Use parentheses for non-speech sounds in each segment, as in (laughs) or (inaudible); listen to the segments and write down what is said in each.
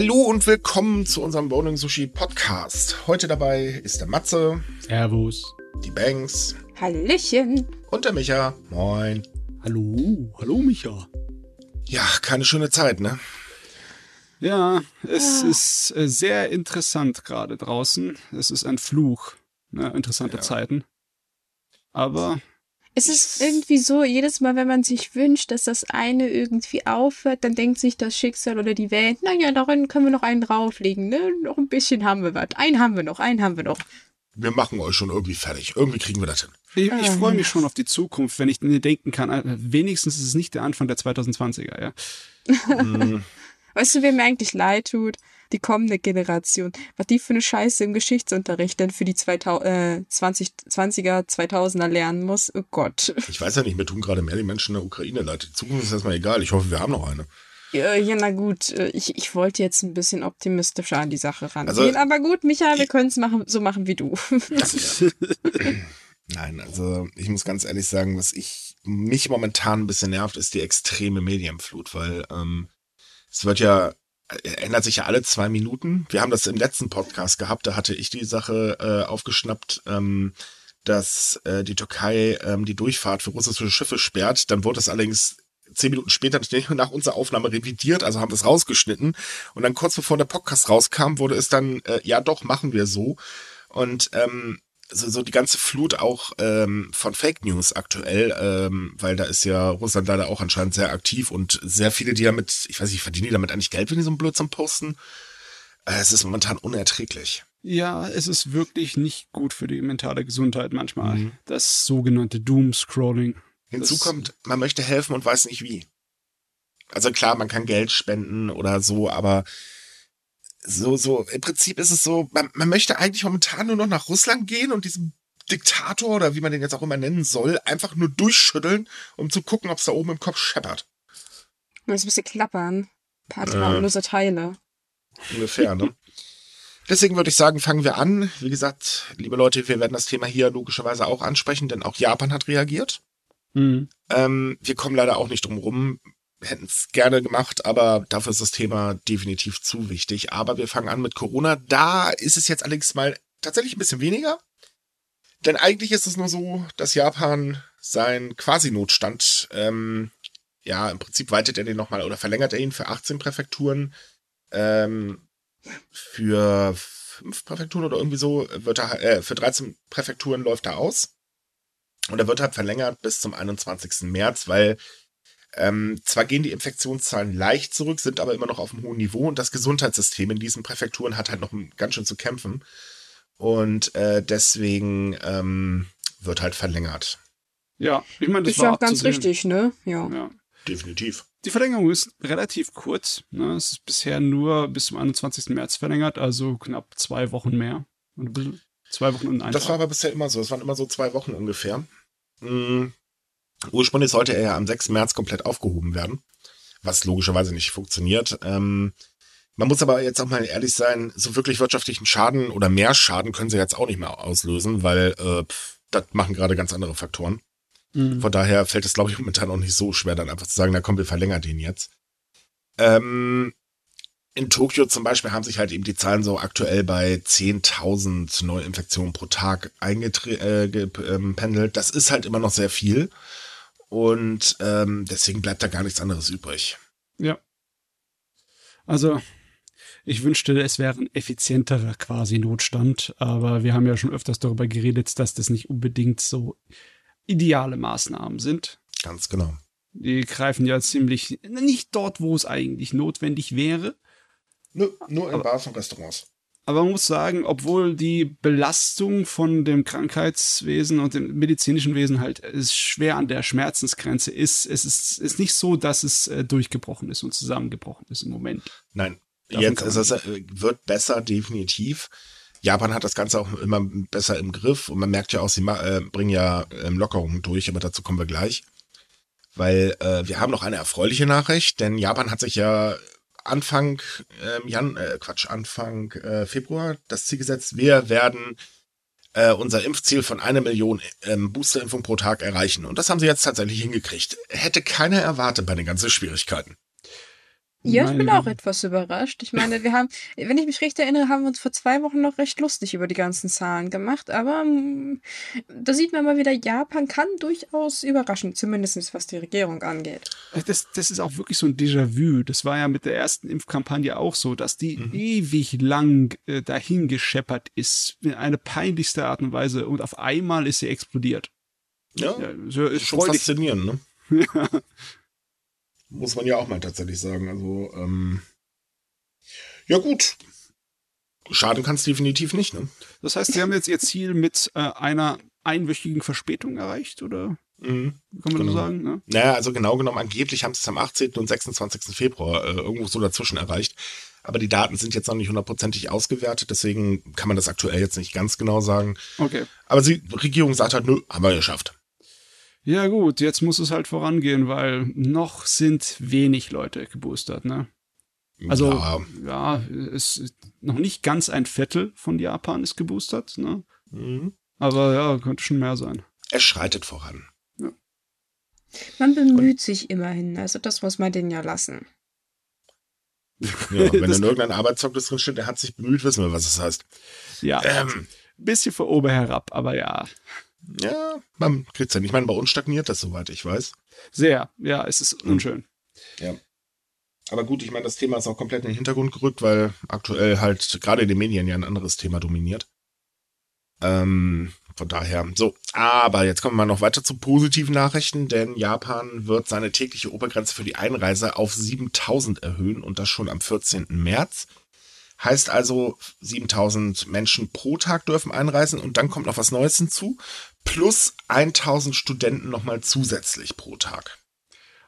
Hallo und willkommen zu unserem Bowling Sushi Podcast. Heute dabei ist der Matze. Servus. Die Banks. Hallöchen. Und der Micha. Moin. Hallo. Hallo, Micha. Ja, keine schöne Zeit, ne? Ja, es ah. ist äh, sehr interessant gerade draußen. Es ist ein Fluch. Ne? Interessante ja. Zeiten. Aber es ist irgendwie so, jedes Mal, wenn man sich wünscht, dass das eine irgendwie aufhört, dann denkt sich das Schicksal oder die Welt, naja, darin können wir noch einen drauflegen, ne? Noch ein bisschen haben wir was. Einen haben wir noch, einen haben wir noch. Wir machen euch schon irgendwie fertig. Irgendwie kriegen wir das hin. Ich, ich ähm. freue mich schon auf die Zukunft, wenn ich mir denken kann, wenigstens ist es nicht der Anfang der 2020er, ja. (laughs) Mhm. Weißt du, wer mir eigentlich leid tut? Die kommende Generation. Was die für eine Scheiße im Geschichtsunterricht denn für die 2000, äh, 2020er, 2000er lernen muss. Oh Gott. Ich weiß ja nicht, mir tun gerade mehr die Menschen in der Ukraine leid. Die Zukunft ist erstmal egal. Ich hoffe, wir haben noch eine. Ja, ja na gut. Äh, ich, ich wollte jetzt ein bisschen optimistischer an die Sache rangehen. Also, aber gut, Micha, wir können es machen, so machen wie du. (laughs) Nein, also ich muss ganz ehrlich sagen, was ich mich momentan ein bisschen nervt, ist die extreme Medienflut, weil ähm, es wird ja, ändert sich ja alle zwei Minuten. Wir haben das im letzten Podcast gehabt, da hatte ich die Sache äh, aufgeschnappt, ähm, dass äh, die Türkei ähm, die Durchfahrt für russische Schiffe sperrt. Dann wurde es allerdings zehn Minuten später (laughs) nach unserer Aufnahme revidiert, also haben wir es rausgeschnitten. Und dann kurz bevor der Podcast rauskam, wurde es dann, äh, ja doch, machen wir so. Und ähm, so, so die ganze Flut auch ähm, von Fake News aktuell, ähm, weil da ist ja Russland leider auch anscheinend sehr aktiv und sehr viele, die damit, ich weiß nicht, verdienen die damit eigentlich Geld, wenn die so einen Blödsinn posten? Äh, es ist momentan unerträglich. Ja, es ist wirklich nicht gut für die mentale Gesundheit manchmal. Mhm. Das sogenannte Doom-Scrolling. Hinzu kommt, man möchte helfen und weiß nicht wie. Also klar, man kann Geld spenden oder so, aber so, so, im Prinzip ist es so, man, man möchte eigentlich momentan nur noch nach Russland gehen und diesem Diktator oder wie man den jetzt auch immer nennen soll, einfach nur durchschütteln, um zu gucken, ob es da oben im Kopf scheppert. Du musst ein bisschen klappern. Partnerlose äh, Teile. Ungefähr, ne? (laughs) Deswegen würde ich sagen, fangen wir an. Wie gesagt, liebe Leute, wir werden das Thema hier logischerweise auch ansprechen, denn auch Japan hat reagiert. Mhm. Ähm, wir kommen leider auch nicht drum rum hätten es gerne gemacht, aber dafür ist das Thema definitiv zu wichtig. Aber wir fangen an mit Corona. Da ist es jetzt allerdings mal tatsächlich ein bisschen weniger. Denn eigentlich ist es nur so, dass Japan seinen Quasi-Notstand, ähm, ja, im Prinzip weitet er den nochmal oder verlängert er ihn für 18 Präfekturen. Ähm, für fünf Präfekturen oder irgendwie so wird er, äh, für 13 Präfekturen läuft er aus. Und er wird halt verlängert bis zum 21. März, weil ähm, zwar gehen die Infektionszahlen leicht zurück, sind aber immer noch auf einem hohen Niveau und das Gesundheitssystem in diesen Präfekturen hat halt noch ganz schön zu kämpfen. Und äh, deswegen ähm, wird halt verlängert. Ja, ich meine, das ist ja auch ganz richtig, ne? Ja. ja. Definitiv. Die Verlängerung ist relativ kurz. Ne? Es ist bisher nur bis zum 21. März verlängert, also knapp zwei Wochen mehr. Zwei Wochen und ein Das Tag. war aber bisher immer so. Es waren immer so zwei Wochen ungefähr. Mhm. Ursprünglich sollte er ja am 6. März komplett aufgehoben werden, was logischerweise nicht funktioniert. Ähm, man muss aber jetzt auch mal ehrlich sein, so wirklich wirtschaftlichen Schaden oder mehr Schaden können sie jetzt auch nicht mehr auslösen, weil äh, pff, das machen gerade ganz andere Faktoren. Mhm. Von daher fällt es, glaube ich, momentan auch nicht so schwer, dann einfach zu sagen, na komm, wir verlängern den jetzt. Ähm, in Tokio zum Beispiel haben sich halt eben die Zahlen so aktuell bei 10.000 Neuinfektionen pro Tag eingependelt. Äh, das ist halt immer noch sehr viel. Und ähm, deswegen bleibt da gar nichts anderes übrig. Ja. Also, ich wünschte, es wäre ein effizienterer quasi Notstand, aber wir haben ja schon öfters darüber geredet, dass das nicht unbedingt so ideale Maßnahmen sind. Ganz genau. Die greifen ja ziemlich nicht dort, wo es eigentlich notwendig wäre. Nur, nur in Bars und Restaurants. Aber man muss sagen, obwohl die Belastung von dem Krankheitswesen und dem medizinischen Wesen halt ist schwer an der Schmerzensgrenze ist, es ist, ist nicht so, dass es äh, durchgebrochen ist und zusammengebrochen ist im Moment. Nein, Davon jetzt ist es, äh, wird besser, definitiv. Japan hat das Ganze auch immer besser im Griff und man merkt ja auch, sie äh, bringen ja ähm, Lockerungen durch, aber dazu kommen wir gleich. Weil äh, wir haben noch eine erfreuliche Nachricht, denn Japan hat sich ja Anfang ähm, Jan, äh, Quatsch, Anfang äh, Februar das Ziel gesetzt. Wir werden äh, unser Impfziel von einer Million ähm, Boosterimpfung pro Tag erreichen. Und das haben sie jetzt tatsächlich hingekriegt. Hätte keiner erwartet bei den ganzen Schwierigkeiten. Ja, ich bin auch etwas überrascht. Ich meine, wir haben, (laughs) wenn ich mich recht erinnere, haben wir uns vor zwei Wochen noch recht lustig über die ganzen Zahlen gemacht, aber mm, da sieht man mal wieder, Japan kann durchaus überraschen, zumindest was die Regierung angeht. Das, das ist auch wirklich so ein Déjà-vu. Das war ja mit der ersten Impfkampagne auch so, dass die mhm. ewig lang äh, dahin gescheppert ist, in eine peinlichste Art und Weise und auf einmal ist sie explodiert. Ja, ja so, ist schon faszinierend, ne? (laughs) (laughs) ja. Muss man ja auch mal tatsächlich sagen. Also, ähm, ja gut. Schaden kann es definitiv nicht, ne? Das heißt, Sie haben jetzt Ihr Ziel mit äh, einer einwöchigen Verspätung erreicht, oder? Mhm, kann man genau. so sagen? Ne? Naja, also genau genommen, angeblich haben sie es am 18. und 26. Februar äh, irgendwo so dazwischen erreicht. Aber die Daten sind jetzt noch nicht hundertprozentig ausgewertet, deswegen kann man das aktuell jetzt nicht ganz genau sagen. Okay. Aber die Regierung sagt halt, nö, haben wir geschafft. Ja gut, jetzt muss es halt vorangehen, weil noch sind wenig Leute geboostert, ne? Also ja, ja es ist noch nicht ganz ein Viertel von Japan ist geboostert, ne? Mhm. Aber ja, könnte schon mehr sein. Es schreitet voran. Ja. Man bemüht Und, sich immerhin, also das muss man denen ja lassen. Ja, wenn (laughs) in irgendein Arbeitszeugnis drin steht, der hat sich bemüht, wissen wir, was es das heißt. Ja, ähm, bisschen von oben herab, aber ja. Ja, man kriegt es ja nicht. Ich meine, bei uns stagniert das, soweit ich weiß. Sehr, ja, es ist hm. unschön. Ja. Aber gut, ich meine, das Thema ist auch komplett in den Hintergrund gerückt, weil aktuell halt gerade in den Medien ja ein anderes Thema dominiert. Ähm, von daher, so. Aber jetzt kommen wir noch weiter zu positiven Nachrichten, denn Japan wird seine tägliche Obergrenze für die Einreise auf 7000 erhöhen und das schon am 14. März. Heißt also, 7000 Menschen pro Tag dürfen einreisen und dann kommt noch was Neues hinzu. Plus 1000 Studenten nochmal zusätzlich pro Tag.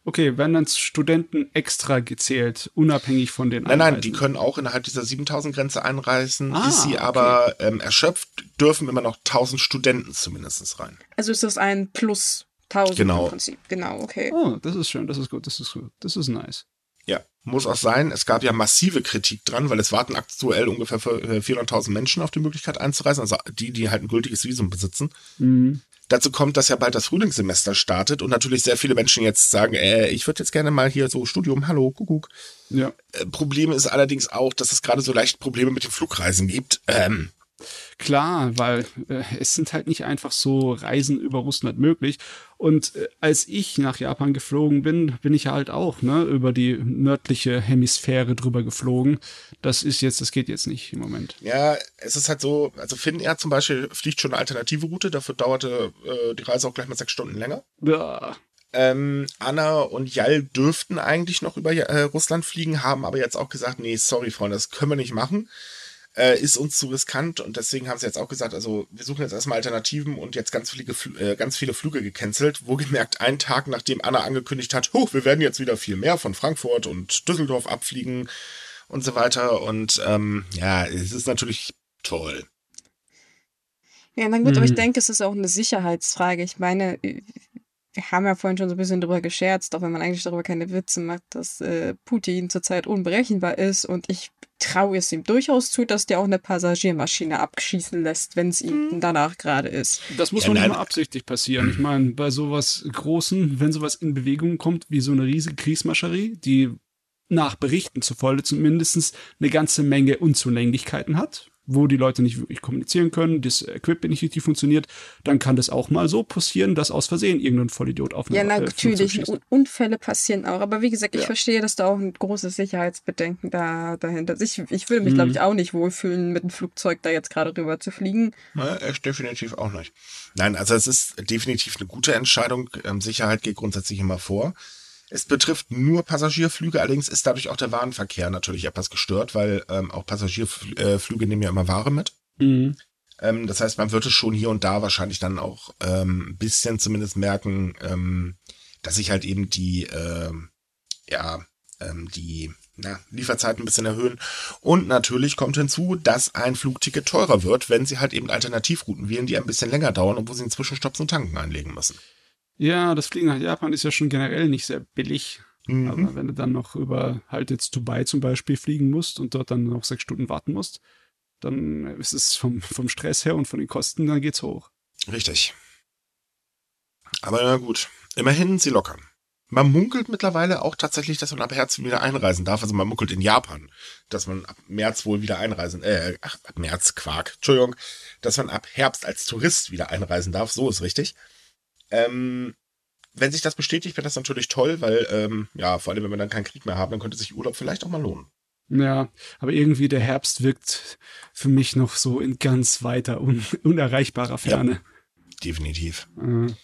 Okay, werden dann Studenten extra gezählt, unabhängig von den Nein, Einreisen? nein, die können auch innerhalb dieser 7000 Grenze einreisen. Ah, ist sie okay. aber ähm, erschöpft, dürfen immer noch 1000 Studenten zumindest rein. Also ist das ein Plus 1000 genau. im Prinzip. Genau, okay. Oh, das ist schön, das ist gut, das ist gut. Das ist nice. Ja, muss auch sein. Es gab ja massive Kritik dran, weil es warten aktuell ungefähr 400.000 äh, Menschen auf die Möglichkeit einzureisen, also die, die halt ein gültiges Visum besitzen. Mhm. Dazu kommt, dass ja bald das Frühlingssemester startet und natürlich sehr viele Menschen jetzt sagen, äh, ich würde jetzt gerne mal hier so Studium, hallo, Kuckuck. Ja. Äh, Problem ist allerdings auch, dass es gerade so leicht Probleme mit den Flugreisen gibt. Ähm, Klar, weil äh, es sind halt nicht einfach so Reisen über Russland möglich. Und äh, als ich nach Japan geflogen bin, bin ich halt auch ne, über die nördliche Hemisphäre drüber geflogen. Das ist jetzt, das geht jetzt nicht im Moment. Ja, es ist halt so, also Finnair zum Beispiel fliegt schon eine alternative Route, dafür dauerte äh, die Reise auch gleich mal sechs Stunden länger. Ja. Ähm, Anna und Jal dürften eigentlich noch über äh, Russland fliegen, haben aber jetzt auch gesagt, nee, sorry, Freunde, das können wir nicht machen äh, ist uns zu riskant und deswegen haben sie jetzt auch gesagt, also wir suchen jetzt erstmal Alternativen und jetzt ganz viele, äh, ganz viele Flüge gecancelt. Wohlgemerkt, einen Tag nachdem Anna angekündigt hat, hoch, wir werden jetzt wieder viel mehr von Frankfurt und Düsseldorf abfliegen und so weiter. Und ähm, ja, es ist natürlich toll. Ja, na gut, mhm. aber ich mhm. denke, es ist auch eine Sicherheitsfrage. Ich meine, wir haben ja vorhin schon so ein bisschen drüber gescherzt, auch wenn man eigentlich darüber keine Witze macht, dass äh, Putin zurzeit unberechenbar ist und ich traue es ihm durchaus zu, dass der auch eine Passagiermaschine abschießen lässt, wenn es ihm mhm. danach gerade ist. Das muss ja, nicht mal absichtlich passieren. Ich meine, bei sowas Großen, wenn sowas in Bewegung kommt, wie so eine riesige Kriegsmascherie, die nach Berichten zufolge zumindest eine ganze Menge Unzulänglichkeiten hat, wo die Leute nicht wirklich kommunizieren können, das Equipment nicht richtig funktioniert, dann kann das auch mal so passieren, dass aus Versehen irgendein Vollidiot auf eine Ja, natürlich. Äh, Unfälle passieren auch. Aber wie gesagt, ich ja. verstehe, dass da auch ein großes Sicherheitsbedenken da, dahinter ist. Ich, ich würde mich, mhm. glaube ich, auch nicht wohlfühlen, mit dem Flugzeug da jetzt gerade rüber zu fliegen. Na, echt definitiv auch nicht. Nein, also es ist definitiv eine gute Entscheidung. Ähm, Sicherheit geht grundsätzlich immer vor. Es betrifft nur Passagierflüge, allerdings ist dadurch auch der Warenverkehr natürlich etwas gestört, weil ähm, auch Passagierflüge nehmen ja immer Ware mit. Mhm. Ähm, das heißt, man wird es schon hier und da wahrscheinlich dann auch ähm, ein bisschen zumindest merken, ähm, dass sich halt eben die, äh, ja, ähm, die na, Lieferzeiten ein bisschen erhöhen. Und natürlich kommt hinzu, dass ein Flugticket teurer wird, wenn sie halt eben Alternativrouten wählen, die ein bisschen länger dauern und wo sie einen Zwischenstopp zum Tanken einlegen müssen. Ja, das Fliegen nach Japan ist ja schon generell nicht sehr billig. Mhm. Aber wenn du dann noch über halt jetzt Dubai zum Beispiel fliegen musst und dort dann noch sechs Stunden warten musst, dann ist es vom, vom Stress her und von den Kosten, dann geht's hoch. Richtig. Aber na gut, immerhin sie lockern. Man munkelt mittlerweile auch tatsächlich, dass man ab Herbst wieder einreisen darf. Also man munkelt in Japan, dass man ab März wohl wieder einreisen, äh, ach, ab März, Quark, Entschuldigung, dass man ab Herbst als Tourist wieder einreisen darf. So ist richtig. Ähm, wenn sich das bestätigt, wäre das natürlich toll, weil, ähm, ja, vor allem, wenn wir dann keinen Krieg mehr haben, dann könnte sich Urlaub vielleicht auch mal lohnen. Ja, aber irgendwie der Herbst wirkt für mich noch so in ganz weiter, un (laughs) unerreichbarer Ferne. Ja, definitiv. Mhm.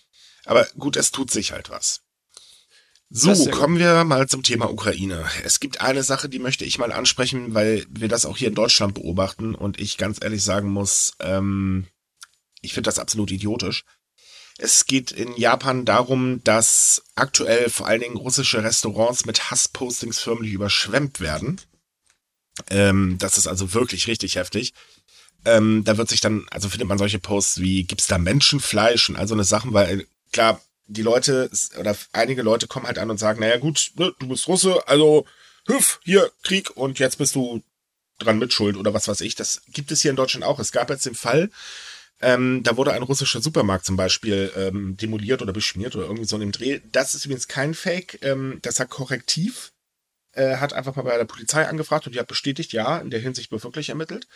Aber gut, es tut sich halt was. So, kommen wir mal zum Thema Ukraine. Es gibt eine Sache, die möchte ich mal ansprechen, weil wir das auch hier in Deutschland beobachten und ich ganz ehrlich sagen muss, ähm, ich finde das absolut idiotisch. Es geht in Japan darum, dass aktuell vor allen Dingen russische Restaurants mit Hasspostings förmlich überschwemmt werden. Ähm, das ist also wirklich richtig heftig. Ähm, da wird sich dann, also findet man solche Posts wie, gibt's da Menschenfleisch und all so eine Sachen, weil klar, die Leute oder einige Leute kommen halt an und sagen, naja gut, ne, du bist Russe, also hüff, hier, Krieg und jetzt bist du dran mit Schuld oder was weiß ich. Das gibt es hier in Deutschland auch. Es gab jetzt den Fall, ähm, da wurde ein russischer Supermarkt zum Beispiel ähm, demoliert oder beschmiert oder irgendwie so in dem Dreh. Das ist übrigens kein Fake. Ähm, das hat Korrektiv, äh, hat einfach mal bei der Polizei angefragt und die hat bestätigt, ja, in der Hinsicht wird wirklich ermittelt.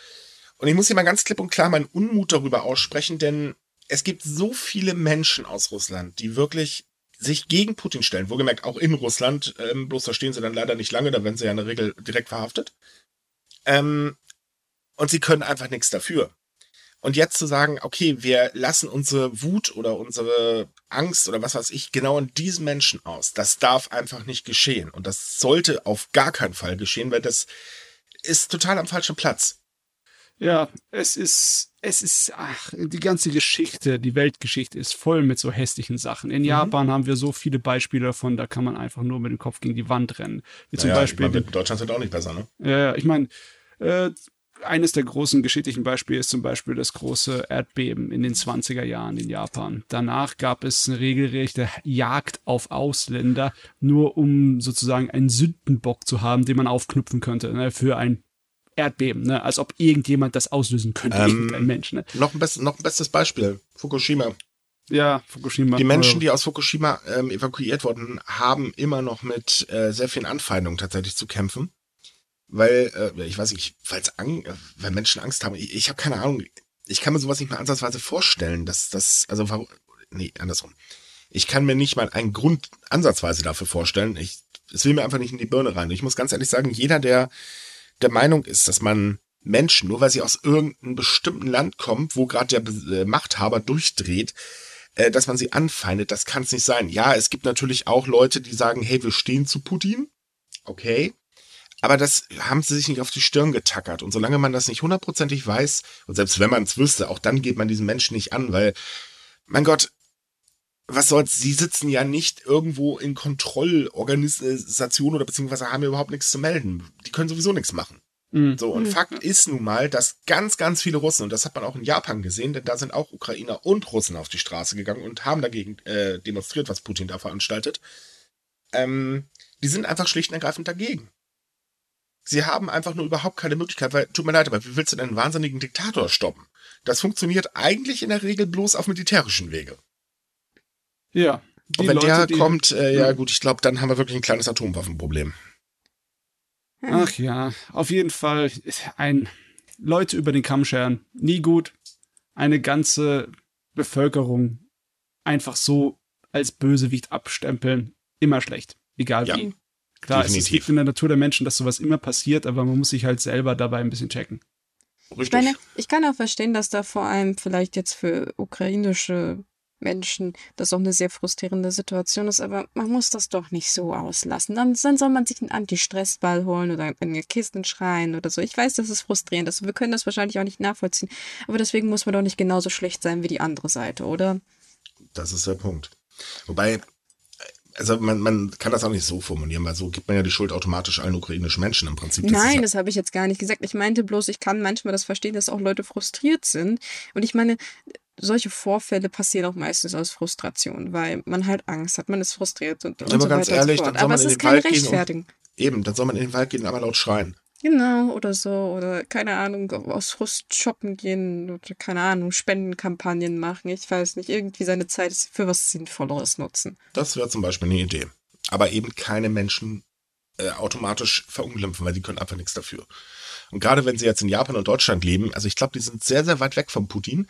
Und ich muss hier mal ganz klipp und klar meinen Unmut darüber aussprechen, denn es gibt so viele Menschen aus Russland, die wirklich sich gegen Putin stellen. Wohlgemerkt auch in Russland, ähm, bloß da stehen sie dann leider nicht lange, da werden sie ja in der Regel direkt verhaftet. Ähm, und sie können einfach nichts dafür. Und jetzt zu sagen, okay, wir lassen unsere Wut oder unsere Angst oder was weiß ich genau in diesen Menschen aus, das darf einfach nicht geschehen. Und das sollte auf gar keinen Fall geschehen, weil das ist total am falschen Platz. Ja, es ist, es ist, ach, die ganze Geschichte, die Weltgeschichte ist voll mit so hässlichen Sachen. In mhm. Japan haben wir so viele Beispiele davon, da kann man einfach nur mit dem Kopf gegen die Wand rennen. Wie zum naja, Beispiel. Ich mein, Deutschland sind auch nicht besser, ne? Ja, ich meine, äh, eines der großen geschichtlichen Beispiele ist zum Beispiel das große Erdbeben in den 20er Jahren in Japan. Danach gab es eine regelrechte Jagd auf Ausländer, nur um sozusagen einen Sündenbock zu haben, den man aufknüpfen könnte ne, für ein Erdbeben, ne? als ob irgendjemand das auslösen könnte, ähm, irgendein Mensch. Ne? Noch, ein best, noch ein bestes Beispiel, Fukushima. Ja, Fukushima. Die Menschen, die aus Fukushima ähm, evakuiert wurden, haben immer noch mit äh, sehr vielen Anfeindungen tatsächlich zu kämpfen. Weil, äh, ich weiß nicht, weil's Ang weil Menschen Angst haben. Ich, ich habe keine Ahnung. Ich kann mir sowas nicht mal ansatzweise vorstellen, dass das, also, nee, andersrum. Ich kann mir nicht mal einen Grund ansatzweise dafür vorstellen. Ich, es will mir einfach nicht in die Birne rein. Ich muss ganz ehrlich sagen, jeder, der der Meinung ist, dass man Menschen, nur weil sie aus irgendeinem bestimmten Land kommen, wo gerade der äh, Machthaber durchdreht, äh, dass man sie anfeindet, das kann es nicht sein. Ja, es gibt natürlich auch Leute, die sagen, hey, wir stehen zu Putin. Okay. Aber das haben sie sich nicht auf die Stirn getackert. Und solange man das nicht hundertprozentig weiß, und selbst wenn man es wüsste, auch dann geht man diesen Menschen nicht an, weil, mein Gott, was soll's, sie sitzen ja nicht irgendwo in Kontrollorganisation oder beziehungsweise haben ja überhaupt nichts zu melden. Die können sowieso nichts machen. Mhm. So, und mhm. Fakt ist nun mal, dass ganz, ganz viele Russen, und das hat man auch in Japan gesehen, denn da sind auch Ukrainer und Russen auf die Straße gegangen und haben dagegen äh, demonstriert, was Putin da veranstaltet. Ähm, die sind einfach schlicht und ergreifend dagegen. Sie haben einfach nur überhaupt keine Möglichkeit, weil, tut mir leid, aber wie willst du denn einen wahnsinnigen Diktator stoppen? Das funktioniert eigentlich in der Regel bloß auf militärischen Wege. Ja. Und wenn Leute, der kommt, äh, ja gut, ich glaube, dann haben wir wirklich ein kleines Atomwaffenproblem. Ach ja, auf jeden Fall ein Leute über den Kamm scheren, nie gut. Eine ganze Bevölkerung einfach so als Bösewicht abstempeln, immer schlecht. Egal ja, wie. Klar, definitiv. es liegt in der Natur der Menschen, dass sowas immer passiert, aber man muss sich halt selber dabei ein bisschen checken. Richtig. Ich meine, ich kann auch verstehen, dass da vor allem vielleicht jetzt für ukrainische Menschen das auch eine sehr frustrierende Situation ist, aber man muss das doch nicht so auslassen. Dann, dann soll man sich einen Anti-Stress-Ball holen oder in den Kisten schreien oder so. Ich weiß, das ist frustrierend. Also wir können das wahrscheinlich auch nicht nachvollziehen. Aber deswegen muss man doch nicht genauso schlecht sein wie die andere Seite, oder? Das ist der Punkt. Wobei, also man, man kann das auch nicht so formulieren, weil so gibt man ja die Schuld automatisch allen ukrainischen Menschen im Prinzip. Das Nein, ja das habe ich jetzt gar nicht gesagt. Ich meinte bloß, ich kann manchmal das verstehen, dass auch Leute frustriert sind. Und ich meine, solche Vorfälle passieren auch meistens aus Frustration, weil man halt Angst hat, man ist frustriert und, und Aber so ganz weiter ehrlich, und so Aber es ist keine Rechtfertigung. eben, dann soll man in den Wald gehen und einmal laut schreien. Genau, oder so. Oder keine Ahnung, aus Frust shoppen gehen oder keine Ahnung, Spendenkampagnen machen. Ich weiß nicht, irgendwie seine Zeit für was Sinnvolleres nutzen. Das wäre zum Beispiel eine Idee. aber eben keine Menschen äh, automatisch verunglimpfen, weil die können einfach nichts dafür. Und gerade wenn sie jetzt in Japan und Deutschland leben, also ich glaube, die sind sehr, sehr weit weg vom Putin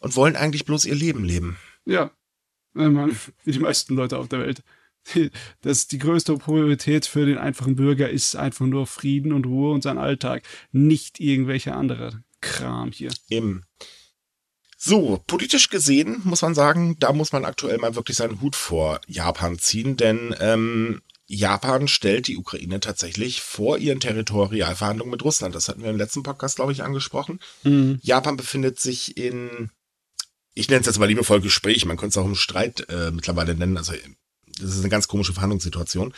und wollen eigentlich bloß ihr Leben leben. Ja, wie die meisten Leute auf der Welt. (laughs) Das die größte Priorität für den einfachen Bürger ist einfach nur Frieden und Ruhe und sein Alltag, nicht irgendwelche andere Kram hier. Eben. So, politisch gesehen muss man sagen, da muss man aktuell mal wirklich seinen Hut vor Japan ziehen, denn ähm, Japan stellt die Ukraine tatsächlich vor ihren Territorialverhandlungen mit Russland. Das hatten wir im letzten Podcast, glaube ich, angesprochen. Mhm. Japan befindet sich in, ich nenne es jetzt mal liebevoll Gespräch, man könnte es auch im Streit äh, mittlerweile nennen. Also das ist eine ganz komische Verhandlungssituation.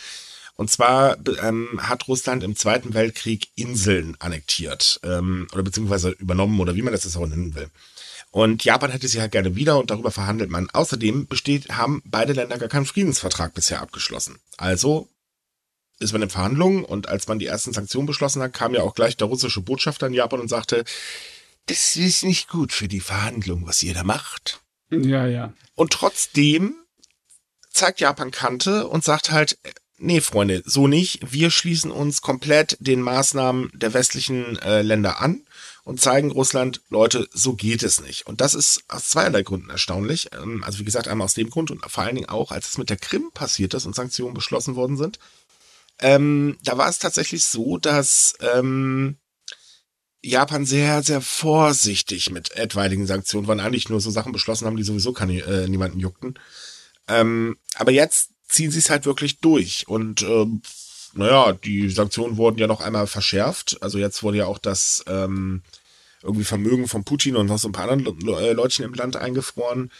Und zwar ähm, hat Russland im Zweiten Weltkrieg Inseln annektiert ähm, oder beziehungsweise übernommen oder wie man das jetzt auch nennen will. Und Japan hätte sie halt gerne wieder und darüber verhandelt man. Außerdem besteht, haben beide Länder gar keinen Friedensvertrag bisher abgeschlossen. Also ist man in Verhandlungen und als man die ersten Sanktionen beschlossen hat, kam ja auch gleich der russische Botschafter in Japan und sagte, das ist nicht gut für die Verhandlungen, was ihr da macht. Ja, ja. Und trotzdem zeigt Japan Kante und sagt halt, nee, Freunde, so nicht. Wir schließen uns komplett den Maßnahmen der westlichen äh, Länder an und zeigen Russland, Leute, so geht es nicht. Und das ist aus zweierlei Gründen erstaunlich. Ähm, also wie gesagt, einmal aus dem Grund und vor allen Dingen auch, als es mit der Krim passiert ist und Sanktionen beschlossen worden sind. Ähm, da war es tatsächlich so, dass ähm, Japan sehr, sehr vorsichtig mit etwaigen Sanktionen waren, eigentlich nur so Sachen beschlossen haben, die sowieso keine, äh, niemanden juckten. Ähm, aber jetzt ziehen sie es halt wirklich durch und ähm, naja, die Sanktionen wurden ja noch einmal verschärft. Also jetzt wurde ja auch das ähm, irgendwie Vermögen von Putin und noch so ein paar anderen Le Leutchen im Land eingefroren.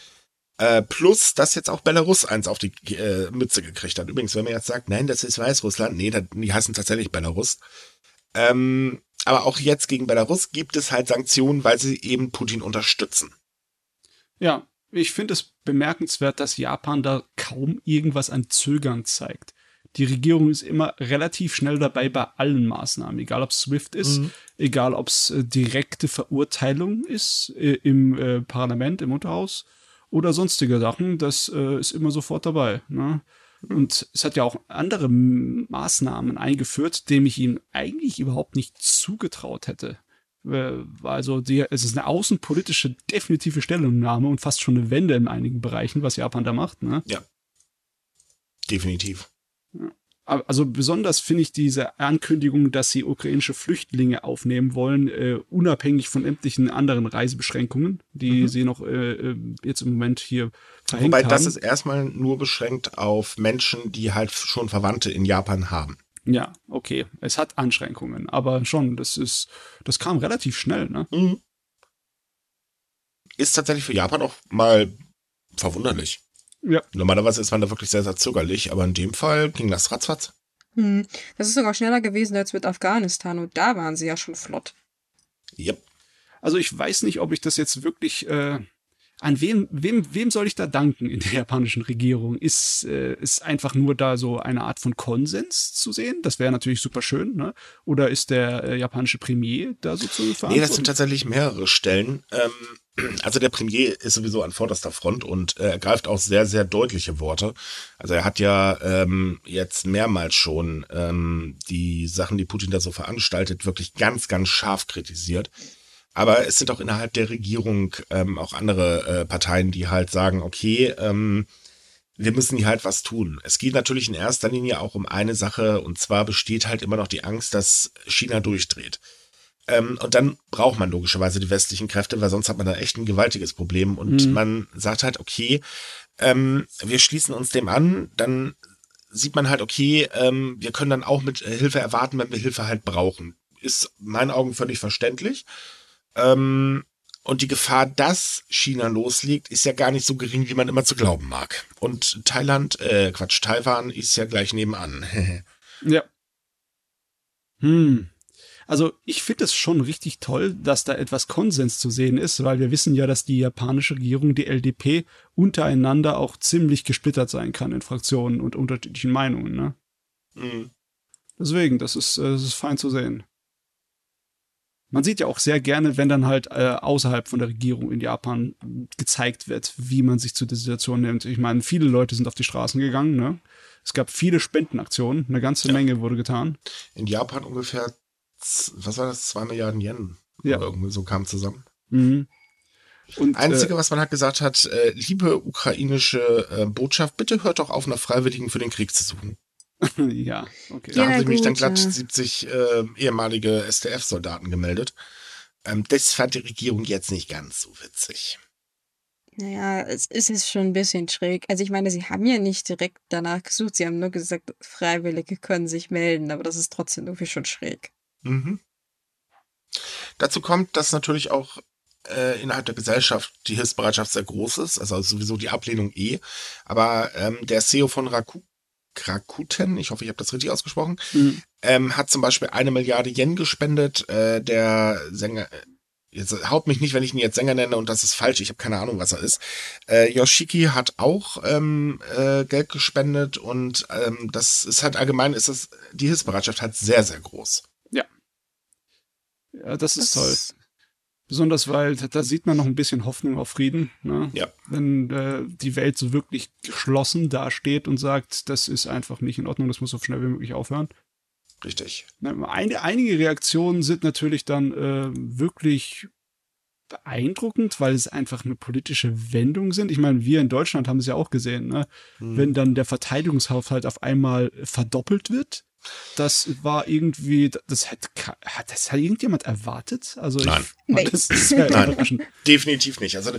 Äh, plus, dass jetzt auch Belarus eins auf die äh, Mütze gekriegt hat. Übrigens, wenn man jetzt sagt, nein, das ist Weißrussland, nee, die heißen tatsächlich Belarus. Ähm, aber auch jetzt gegen Belarus gibt es halt Sanktionen, weil sie eben Putin unterstützen. Ja, ich finde es bemerkenswert, dass Japan da kaum irgendwas an Zögern zeigt die Regierung ist immer relativ schnell dabei bei allen Maßnahmen, egal ob SWIFT ist, mhm. egal ob es äh, direkte Verurteilung ist äh, im äh, Parlament, im Unterhaus oder sonstige Sachen. Das äh, ist immer sofort dabei. Ne? Und es hat ja auch andere Maßnahmen eingeführt, dem ich ihm eigentlich überhaupt nicht zugetraut hätte. Äh, also die, es ist eine außenpolitische definitive Stellungnahme und fast schon eine Wende in einigen Bereichen, was Japan da macht. Ne? Ja, definitiv. Also besonders finde ich diese Ankündigung, dass sie ukrainische Flüchtlinge aufnehmen wollen, äh, unabhängig von sämtlichen anderen Reisebeschränkungen, die mhm. sie noch äh, äh jetzt im Moment hier verhängt Wobei, haben. Wobei das ist erstmal nur beschränkt auf Menschen, die halt schon Verwandte in Japan haben. Ja, okay. Es hat Anschränkungen, aber schon, das ist, das kam relativ schnell, ne? Mhm. Ist tatsächlich für Japan auch mal verwunderlich. Ja. Normalerweise ist man da wirklich sehr, sehr zögerlich, aber in dem Fall ging das ratzfatz. Hm. Das ist sogar schneller gewesen als mit Afghanistan und da waren sie ja schon flott. Yep. Also ich weiß nicht, ob ich das jetzt wirklich äh, an wem, wem, wem soll ich da danken in der (laughs) japanischen Regierung? Ist, äh, ist einfach nur da so eine Art von Konsens zu sehen? Das wäre natürlich super schön, ne? Oder ist der äh, japanische Premier da so zu? Nee, das sind tatsächlich mehrere Stellen. Ähm, (clears throat) also der Premier ist sowieso an vorderster Front und äh, ergreift auch sehr, sehr deutliche Worte. Also er hat ja ähm, jetzt mehrmals schon ähm, die Sachen, die Putin da so veranstaltet, wirklich ganz, ganz scharf kritisiert. Aber es sind auch innerhalb der Regierung ähm, auch andere äh, Parteien, die halt sagen, okay, ähm, wir müssen hier halt was tun. Es geht natürlich in erster Linie auch um eine Sache, und zwar besteht halt immer noch die Angst, dass China durchdreht. Ähm, und dann braucht man logischerweise die westlichen Kräfte, weil sonst hat man da echt ein gewaltiges Problem. Und mhm. man sagt halt, okay, ähm, wir schließen uns dem an, dann sieht man halt, okay, ähm, wir können dann auch mit Hilfe erwarten, wenn wir Hilfe halt brauchen. Ist in meinen Augen völlig verständlich. Ähm, und die Gefahr, dass China loslegt, ist ja gar nicht so gering, wie man immer zu glauben mag. Und Thailand, äh, Quatsch, Taiwan ist ja gleich nebenan. (laughs) ja. Hm. Also ich finde es schon richtig toll, dass da etwas Konsens zu sehen ist, weil wir wissen ja, dass die japanische Regierung, die LDP, untereinander auch ziemlich gesplittert sein kann in Fraktionen und unterschiedlichen Meinungen. Ne? Mhm. Deswegen, das ist, äh, das ist fein zu sehen man sieht ja auch sehr gerne, wenn dann halt äh, außerhalb von der Regierung in Japan gezeigt wird, wie man sich zu der Situation nimmt. Ich meine, viele Leute sind auf die Straßen gegangen, ne? Es gab viele Spendenaktionen, eine ganze ja. Menge wurde getan. In Japan ungefähr, was war das, zwei Milliarden Yen. Ja. Oder irgendwie so kam zusammen. Mhm. Und, Einzige, äh, was man halt gesagt hat, äh, liebe ukrainische äh, Botschaft, bitte hört doch auf, nach Freiwilligen für den Krieg zu suchen. (laughs) ja, okay. Da ja, haben sich nämlich dann glatt ja. 70 äh, ehemalige SDF-Soldaten gemeldet. Ähm, das fand die Regierung jetzt nicht ganz so witzig. Naja, es, es ist schon ein bisschen schräg. Also ich meine, sie haben ja nicht direkt danach gesucht, sie haben nur gesagt, Freiwillige können sich melden, aber das ist trotzdem irgendwie schon schräg. Mhm. Dazu kommt, dass natürlich auch äh, innerhalb der Gesellschaft die Hilfsbereitschaft sehr groß ist, also sowieso die Ablehnung eh. Aber ähm, der CEO von Raku Rakuten, ich hoffe, ich habe das richtig ausgesprochen, mhm. ähm, hat zum Beispiel eine Milliarde Yen gespendet. Äh, der Sänger, jetzt haut mich nicht, wenn ich ihn jetzt Sänger nenne und das ist falsch, ich habe keine Ahnung, was er ist. Äh, Yoshiki hat auch ähm, äh, Geld gespendet und ähm, das ist halt allgemein, ist das, die Hilfsbereitschaft halt sehr, sehr groß. Ja. Ja, das ist das toll. Besonders weil da sieht man noch ein bisschen Hoffnung auf Frieden. Ne? Ja. Wenn äh, die Welt so wirklich geschlossen dasteht und sagt, das ist einfach nicht in Ordnung, das muss so schnell wie möglich aufhören. Richtig. Eine, einige Reaktionen sind natürlich dann äh, wirklich beeindruckend, weil es einfach eine politische Wendung sind. Ich meine, wir in Deutschland haben es ja auch gesehen, ne? Hm. wenn dann der Verteidigungshaushalt auf einmal verdoppelt wird das war irgendwie, das hat, das hat irgendjemand erwartet? Also Nein. Ich, das, das Nein. Definitiv nicht. Also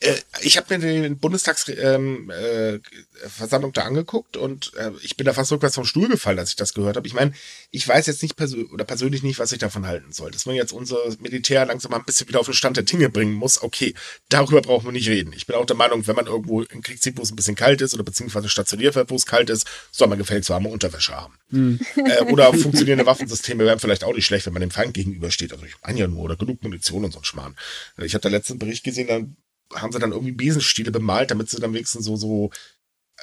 äh, ich habe mir den Bundestagsversammlung ähm, äh, da angeguckt und äh, ich bin da fast rückwärts vom Stuhl gefallen, als ich das gehört habe. Ich meine, ich weiß jetzt nicht persönlich oder persönlich nicht, was ich davon halten soll. Dass man jetzt unser Militär langsam mal ein bisschen wieder auf den Stand der Dinge bringen muss, okay, darüber brauchen wir nicht reden. Ich bin auch der Meinung, wenn man irgendwo in Krieg zieht, wo es ein bisschen kalt ist oder beziehungsweise stationiert wird, wo es kalt ist, soll man gefälligst warme Unterwäsche haben. Hm. Äh, oder funktionierende Waffensysteme wären vielleicht auch nicht schlecht, wenn man dem Feind gegenübersteht. Also ich meine ja nur, oder genug Munition und so ein Schmarrn. Ich habe da letzten Bericht gesehen, dann haben sie dann irgendwie Besenstiele bemalt, damit sie dann wenigstens so, so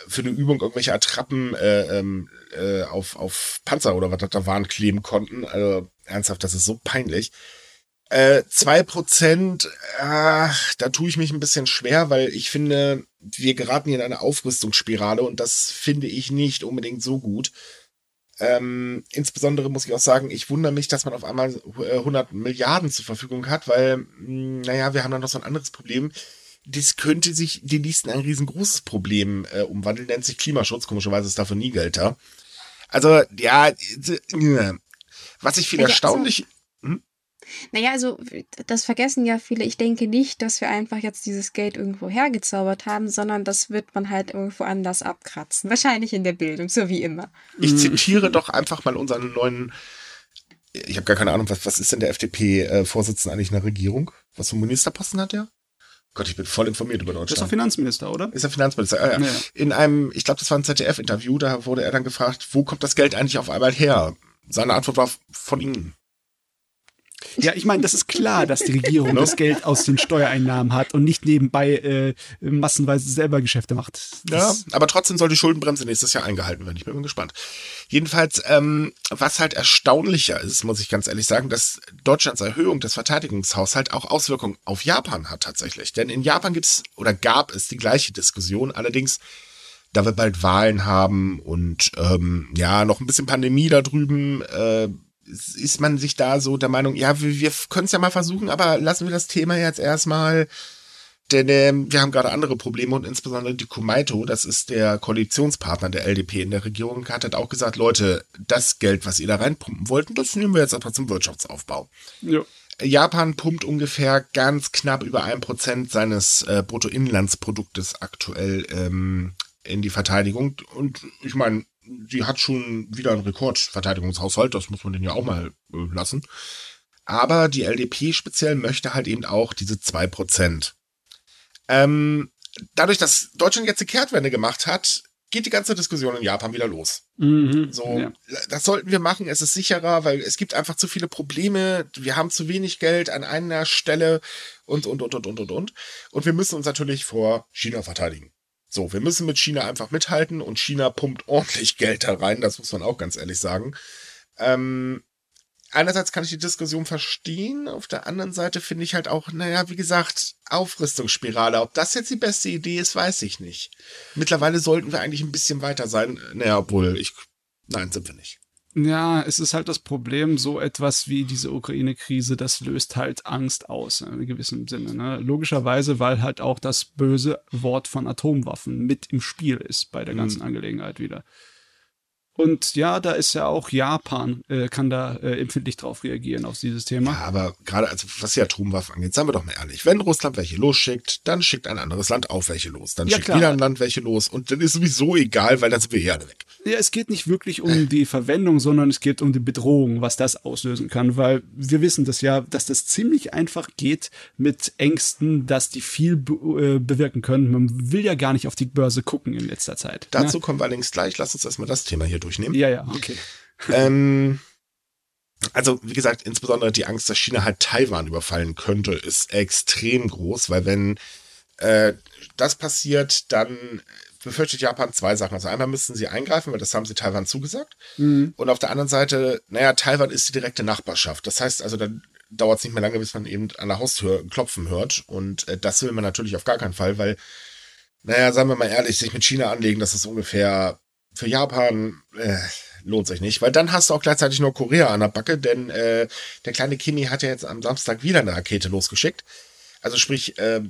für eine Übung irgendwelche Attrappen äh, ähm, äh, auf, auf Panzer oder was das da waren kleben konnten. Also ernsthaft, das ist so peinlich. Äh, zwei Prozent, äh, da tue ich mich ein bisschen schwer, weil ich finde, wir geraten hier in eine Aufrüstungsspirale und das finde ich nicht unbedingt so gut. Ähm, insbesondere muss ich auch sagen, ich wundere mich, dass man auf einmal 100 äh, Milliarden zur Verfügung hat, weil, hm, naja, wir haben dann noch so ein anderes Problem. Das könnte sich demnächst in ein riesengroßes Problem äh, umwandeln, nennt sich Klimaschutz. Komischerweise ist dafür nie Geld da. Also, ja, äh, was ich viel ja, erstaunlich. Naja, also das vergessen ja viele. Ich denke nicht, dass wir einfach jetzt dieses Geld irgendwo hergezaubert haben, sondern das wird man halt irgendwo anders abkratzen. (laughs) Wahrscheinlich in der Bildung, so wie immer. Ich mhm. zitiere doch einfach mal unseren neuen. Ich habe gar keine Ahnung, was, was ist denn der FDP-Vorsitzende eigentlich in der Regierung? Was für Ministerposten hat der? Gott, ich bin voll informiert über Deutschland. Ist er Finanzminister, oder? Ist er Finanzminister, ah, ja. ja. In einem, ich glaube, das war ein ZDF-Interview, da wurde er dann gefragt, wo kommt das Geld eigentlich auf einmal her? Seine Antwort war von Ihnen. Ja, ich meine, das ist klar, dass die Regierung das Geld aus den Steuereinnahmen hat und nicht nebenbei äh, massenweise selber Geschäfte macht. Das ja, aber trotzdem soll die Schuldenbremse nächstes Jahr eingehalten werden. Ich bin gespannt. Jedenfalls, ähm, was halt erstaunlicher ist, muss ich ganz ehrlich sagen, dass Deutschlands Erhöhung des Verteidigungshaushalts auch Auswirkungen auf Japan hat tatsächlich. Denn in Japan gibt's oder gab es die gleiche Diskussion, allerdings da wir bald Wahlen haben und ähm, ja noch ein bisschen Pandemie da drüben, äh, ist man sich da so der Meinung, ja, wir, wir können es ja mal versuchen, aber lassen wir das Thema jetzt erstmal, denn ähm, wir haben gerade andere Probleme und insbesondere die Kumaito, das ist der Koalitionspartner der LDP in der Regierung, hat halt auch gesagt, Leute, das Geld, was ihr da reinpumpen wollten, das nehmen wir jetzt einfach zum Wirtschaftsaufbau. Ja. Japan pumpt ungefähr ganz knapp über ein Prozent seines äh, Bruttoinlandsproduktes aktuell ähm, in die Verteidigung. Und ich meine, die hat schon wieder einen Rekordverteidigungshaushalt, das muss man den ja auch mal äh, lassen. Aber die LDP speziell möchte halt eben auch diese zwei Prozent. Ähm, dadurch, dass Deutschland jetzt die Kehrtwende gemacht hat, geht die ganze Diskussion in Japan wieder los. Mhm, so, ja. das sollten wir machen. Es ist sicherer, weil es gibt einfach zu viele Probleme. Wir haben zu wenig Geld an einer Stelle und, und, und, und, und, und, und. Und wir müssen uns natürlich vor China verteidigen. So, wir müssen mit China einfach mithalten und China pumpt ordentlich Geld da rein, das muss man auch ganz ehrlich sagen. Ähm, einerseits kann ich die Diskussion verstehen, auf der anderen Seite finde ich halt auch, naja, wie gesagt, Aufrüstungsspirale. Ob das jetzt die beste Idee ist, weiß ich nicht. Mittlerweile sollten wir eigentlich ein bisschen weiter sein. Naja, obwohl ich, nein, sind wir nicht. Ja, es ist halt das Problem, so etwas wie diese Ukraine-Krise, das löst halt Angst aus, in gewissem Sinne. Ne? Logischerweise, weil halt auch das böse Wort von Atomwaffen mit im Spiel ist bei der mhm. ganzen mhm. Angelegenheit wieder. Und ja, da ist ja auch Japan, äh, kann da äh, empfindlich drauf reagieren, auf dieses Thema. Ja, aber gerade also was die Atomwaffen angeht, sagen wir doch mal ehrlich, wenn Russland welche losschickt, dann schickt ein anderes Land auch welche los. Dann ja, schickt klar. wieder ein Land welche los und dann ist sowieso egal, weil dann sind wir hier alle weg. Ja, es geht nicht wirklich um die Verwendung, sondern es geht um die Bedrohung, was das auslösen kann, weil wir wissen das ja, dass das ziemlich einfach geht mit Ängsten, dass die viel be äh, bewirken können. Man will ja gar nicht auf die Börse gucken in letzter Zeit. Dazu ja? kommen wir allerdings gleich. Lass uns erstmal das Thema hier durchnehmen. Ja, ja, okay. Ähm, also, wie gesagt, insbesondere die Angst, dass China halt Taiwan überfallen könnte, ist extrem groß, weil wenn äh, das passiert, dann befürchtet Japan zwei Sachen. Also einmal müssten sie eingreifen, weil das haben sie Taiwan zugesagt. Mhm. Und auf der anderen Seite, naja, Taiwan ist die direkte Nachbarschaft. Das heißt also, dann dauert es nicht mehr lange, bis man eben an der Haustür klopfen hört. Und äh, das will man natürlich auf gar keinen Fall, weil, naja, sagen wir mal ehrlich, sich mit China anlegen, das ist ungefähr für Japan äh, lohnt sich nicht, weil dann hast du auch gleichzeitig nur Korea an der Backe, denn äh, der kleine Kimi hat ja jetzt am Samstag wieder eine Rakete losgeschickt. Also sprich, äh,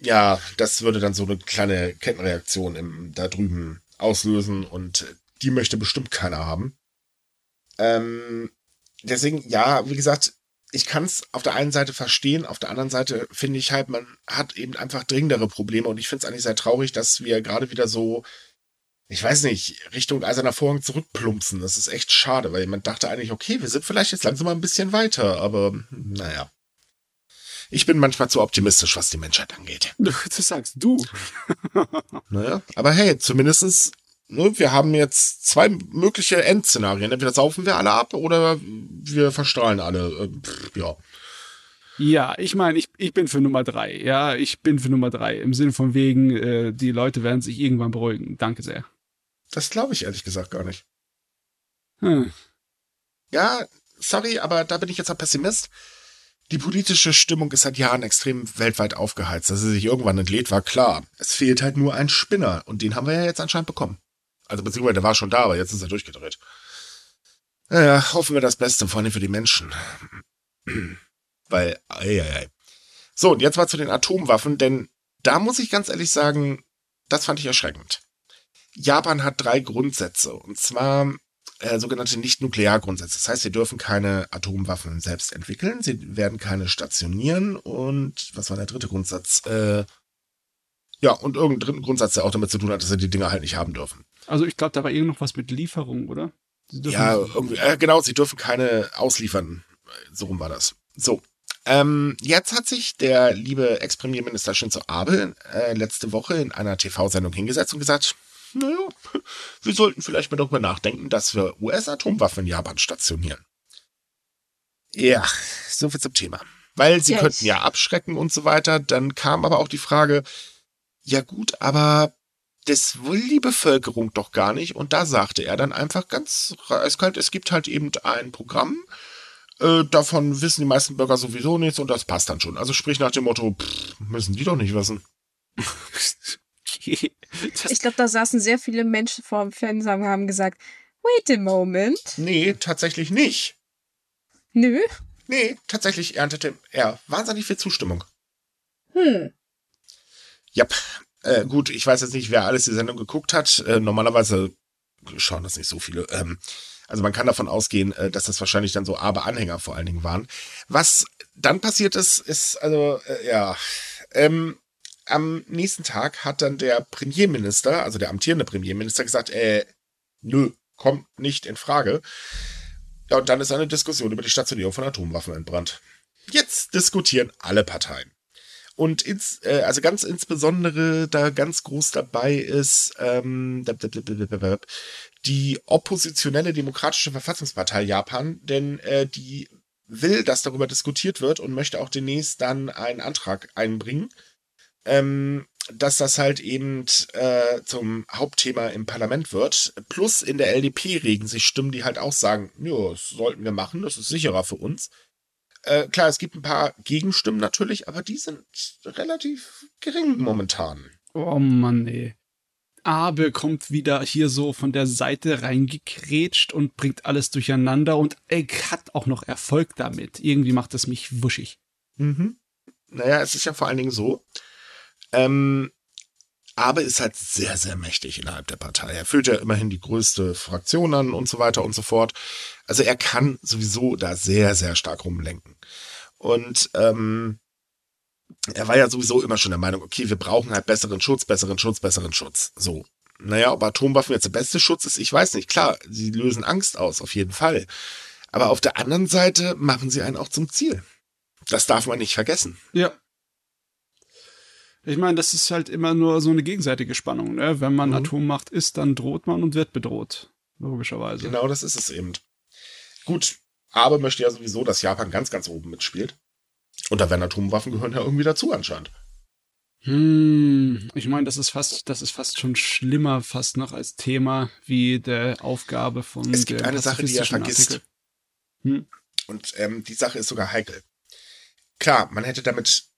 ja, das würde dann so eine kleine Kettenreaktion im, da drüben auslösen und die möchte bestimmt keiner haben. Ähm, deswegen, ja, wie gesagt, ich kann es auf der einen Seite verstehen, auf der anderen Seite finde ich halt, man hat eben einfach dringendere Probleme und ich finde es eigentlich sehr traurig, dass wir gerade wieder so ich weiß nicht, Richtung Eiserner Vorhang zurückplumpsen. Das ist echt schade, weil man dachte eigentlich, okay, wir sind vielleicht jetzt langsam mal ein bisschen weiter, aber naja. Ich bin manchmal zu optimistisch, was die Menschheit angeht. (laughs) Das sagst du. (laughs) naja, aber hey, zumindestens, ne, wir haben jetzt zwei mögliche Endszenarien. Entweder saufen wir alle ab oder wir verstrahlen alle. Äh, ja. Ja, ich meine, ich, ich bin für Nummer drei. Ja, ich bin für Nummer drei. Im Sinne von wegen, äh, die Leute werden sich irgendwann beruhigen. Danke sehr. Das glaube ich ehrlich gesagt gar nicht. Hm. Ja, sorry, aber da bin ich jetzt ein Pessimist. Die politische Stimmung ist seit Jahren extrem weltweit aufgeheizt. Dass sie sich irgendwann entlädt, war klar. Es fehlt halt nur ein Spinner und den haben wir ja jetzt anscheinend bekommen. Also beziehungsweise der war schon da, aber jetzt ist er durchgedreht. Naja, hoffen wir das Beste, vor allem für die Menschen. (clears throat) Weil, ei, ei, ei. So, und jetzt mal zu den Atomwaffen, denn da muss ich ganz ehrlich sagen, das fand ich erschreckend. Japan hat drei Grundsätze, und zwar äh, sogenannte Nicht-Nuklear-Grundsätze. Das heißt, sie dürfen keine Atomwaffen selbst entwickeln, sie werden keine stationieren und was war der dritte Grundsatz? Äh, ja, und irgendein dritten Grundsatz, der auch damit zu tun hat, dass sie die Dinger halt nicht haben dürfen. Also ich glaube, da war irgend noch was mit Lieferung, oder? Ja, irgendwie, äh, genau, sie dürfen keine ausliefern. So rum war das. So. Ähm, jetzt hat sich der liebe Ex-Premierminister Shinzo Abe äh, letzte Woche in einer TV-Sendung hingesetzt und gesagt, naja, wir sollten vielleicht mal darüber nachdenken, dass wir US-Atomwaffen in Japan stationieren. Ja, so viel zum Thema. Weil sie yes. könnten ja abschrecken und so weiter. Dann kam aber auch die Frage, ja gut, aber das will die Bevölkerung doch gar nicht. Und da sagte er dann einfach ganz eiskalt, es gibt halt eben ein Programm, äh, davon wissen die meisten Bürger sowieso nichts und das passt dann schon. Also sprich nach dem Motto, pff, müssen die doch nicht wissen. (laughs) (laughs) ich glaube, da saßen sehr viele Menschen vor dem Fernseher und haben gesagt, wait a moment. Nee, tatsächlich nicht. Nö. Nee, tatsächlich erntete er wahnsinnig viel Zustimmung. Hm. Ja, äh, gut, ich weiß jetzt nicht, wer alles die Sendung geguckt hat. Äh, normalerweise schauen das nicht so viele. Ähm, also man kann davon ausgehen, äh, dass das wahrscheinlich dann so Aber-Anhänger vor allen Dingen waren. Was dann passiert ist, ist also, äh, ja, ähm, am nächsten Tag hat dann der Premierminister, also der amtierende Premierminister, gesagt, äh, nö, kommt nicht in Frage. Ja, und dann ist eine Diskussion über die Stationierung von Atomwaffen entbrannt. Jetzt diskutieren alle Parteien. Und ins, äh, also ganz insbesondere da ganz groß dabei ist ähm, die oppositionelle Demokratische Verfassungspartei Japan, denn äh, die will, dass darüber diskutiert wird und möchte auch demnächst dann einen Antrag einbringen, ähm, dass das halt eben äh, zum Hauptthema im Parlament wird. Plus in der LDP regen sich Stimmen, die halt auch sagen, ja, das sollten wir machen, das ist sicherer für uns. Äh, klar, es gibt ein paar Gegenstimmen natürlich, aber die sind relativ gering momentan. Oh Mann, ey. Abe kommt wieder hier so von der Seite reingekrätscht und bringt alles durcheinander und er hat auch noch Erfolg damit. Irgendwie macht es mich wuschig. Mhm. Naja, es ist ja vor allen Dingen so, ähm, Abe ist halt sehr, sehr mächtig innerhalb der Partei. Er führt ja immerhin die größte Fraktion an und so weiter und so fort. Also er kann sowieso da sehr, sehr stark rumlenken. Und ähm, er war ja sowieso immer schon der Meinung, okay, wir brauchen halt besseren Schutz, besseren Schutz, besseren Schutz. So. Naja, ob Atomwaffen jetzt der beste Schutz ist, ich weiß nicht. Klar, sie lösen Angst aus, auf jeden Fall. Aber auf der anderen Seite machen sie einen auch zum Ziel. Das darf man nicht vergessen. Ja. Ich meine, das ist halt immer nur so eine gegenseitige Spannung. Ne? Wenn man mhm. Atommacht ist, dann droht man und wird bedroht. Logischerweise. Genau, das ist es eben. Gut, aber möchte ja sowieso, dass Japan ganz, ganz oben mitspielt. Und da werden Atomwaffen gehören ja irgendwie dazu anscheinend. Hm, ich meine, das ist fast, das ist fast schon schlimmer, fast noch als Thema wie der Aufgabe von. Es gibt eine Sache, die er vergisst. Hm? Und ähm, die Sache ist sogar heikel. Klar, man hätte damit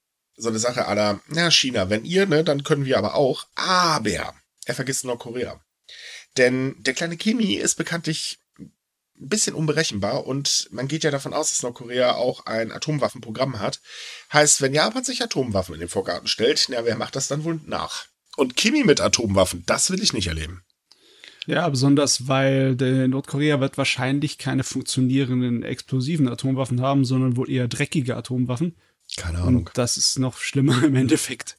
so eine Sache aller, na, China, wenn ihr, ne, dann können wir aber auch. Aber er vergisst Nordkorea. Denn der kleine Kimi ist bekanntlich ein bisschen unberechenbar und man geht ja davon aus, dass Nordkorea auch ein Atomwaffenprogramm hat. Heißt, wenn Japan sich Atomwaffen in den Vorgarten stellt, na, wer macht das dann wohl nach? Und Kimi mit Atomwaffen, das will ich nicht erleben. Ja, besonders weil Nordkorea wird wahrscheinlich keine funktionierenden explosiven Atomwaffen haben, sondern wohl eher dreckige Atomwaffen. Keine Ahnung. Und das ist noch schlimmer im Endeffekt.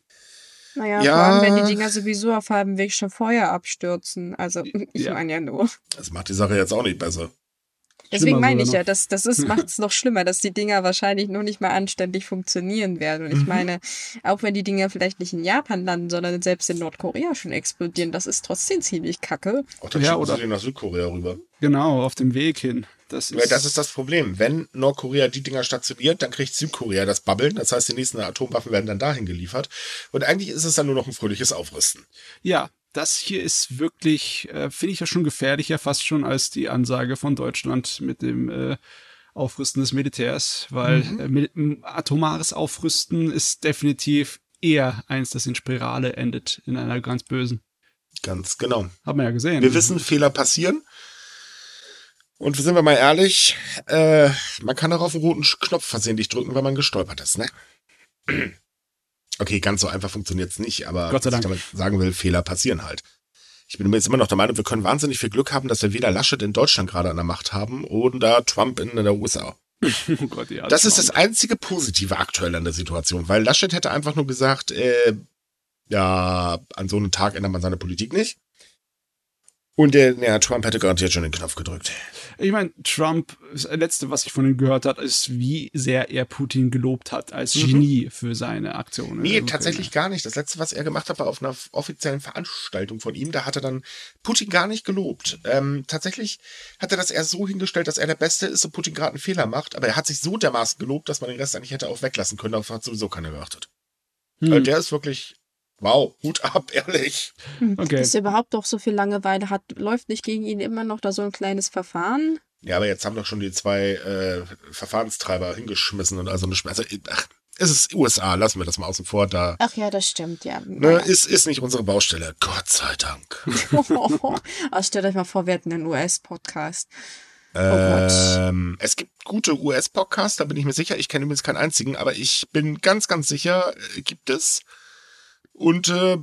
Naja, ja. vor allem, wenn die Dinger sowieso auf halbem Weg schon vorher abstürzen. Also, (laughs) ich ja. meine ja nur. Das macht die Sache jetzt auch nicht besser. Deswegen meine ich ja, das, das macht es noch schlimmer, dass die Dinger wahrscheinlich noch nicht mal anständig funktionieren werden. Und ich mhm. meine, auch wenn die Dinger vielleicht nicht in Japan landen, sondern selbst in Nordkorea schon explodieren, das ist trotzdem ziemlich kacke. Auch dann ja, oder sie nach Südkorea rüber. Genau, auf dem Weg hin. Das ist, das ist das Problem. Wenn Nordkorea die Dinger stationiert, dann kriegt Südkorea das Babbeln. Das heißt, die nächsten Atomwaffen werden dann dahin geliefert. Und eigentlich ist es dann nur noch ein fröhliches Aufrüsten. Ja, das hier ist wirklich, äh, finde ich ja schon gefährlicher, fast schon als die Ansage von Deutschland mit dem äh, Aufrüsten des Militärs, weil mhm. äh, atomares Aufrüsten ist definitiv eher eins, das in Spirale endet, in einer ganz bösen. Ganz genau. Haben wir ja gesehen. Wir wissen, Fehler passieren. Und sind wir mal ehrlich, äh, man kann auch auf den roten Knopf versehentlich drücken, wenn man gestolpert ist, ne? Okay, ganz so einfach funktioniert's nicht, aber Gott sei Dank. was ich damit sagen will, Fehler passieren halt. Ich bin mir jetzt immer noch der Meinung, wir können wahnsinnig viel Glück haben, dass wir weder Laschet in Deutschland gerade an der Macht haben oder Trump in der USA. (laughs) Oh Gott, ja, das ist das einzige Positive aktuell an der Situation, weil Laschet hätte einfach nur gesagt, äh, ja, an so einem Tag ändert man seine Politik nicht. Und der, ja, Trump hätte garantiert schon den Knopf gedrückt. Ich meine, Trump, das letzte, was ich von ihm gehört habe, ist, wie sehr er Putin gelobt hat als mhm. Genie für seine Aktionen. Nee, tatsächlich gar nicht. Das letzte, was er gemacht hat, war auf einer offiziellen Veranstaltung von ihm. Da hat er dann Putin gar nicht gelobt. Ähm, tatsächlich hat er das eher so hingestellt, dass er der Beste ist und Putin gerade einen Fehler macht. Aber er hat sich so dermaßen gelobt, dass man den Rest eigentlich hätte auch weglassen können. Darauf hat sowieso keiner geachtet. Hm. Also der ist wirklich Wow, Hut ab, (laughs) ehrlich. Hm, okay. Dass er überhaupt doch so viel Langeweile hat, läuft nicht gegen ihn immer noch da so ein kleines Verfahren? Ja, aber jetzt haben doch schon die zwei äh, Verfahrenstreiber hingeschmissen und also eine also, ach, es ist USA, lassen wir das mal außen vor. Da, ach ja, das stimmt, ja. Ne, ist, ist nicht unsere Baustelle, Gott sei Dank. oh, (laughs) also stellt euch mal vor, wir hätten einen US-Podcast. Oh ähm, es gibt gute US-Podcasts, da bin ich mir sicher. Ich kenne übrigens keinen einzigen, aber ich bin ganz, ganz sicher, äh, gibt es. Und äh,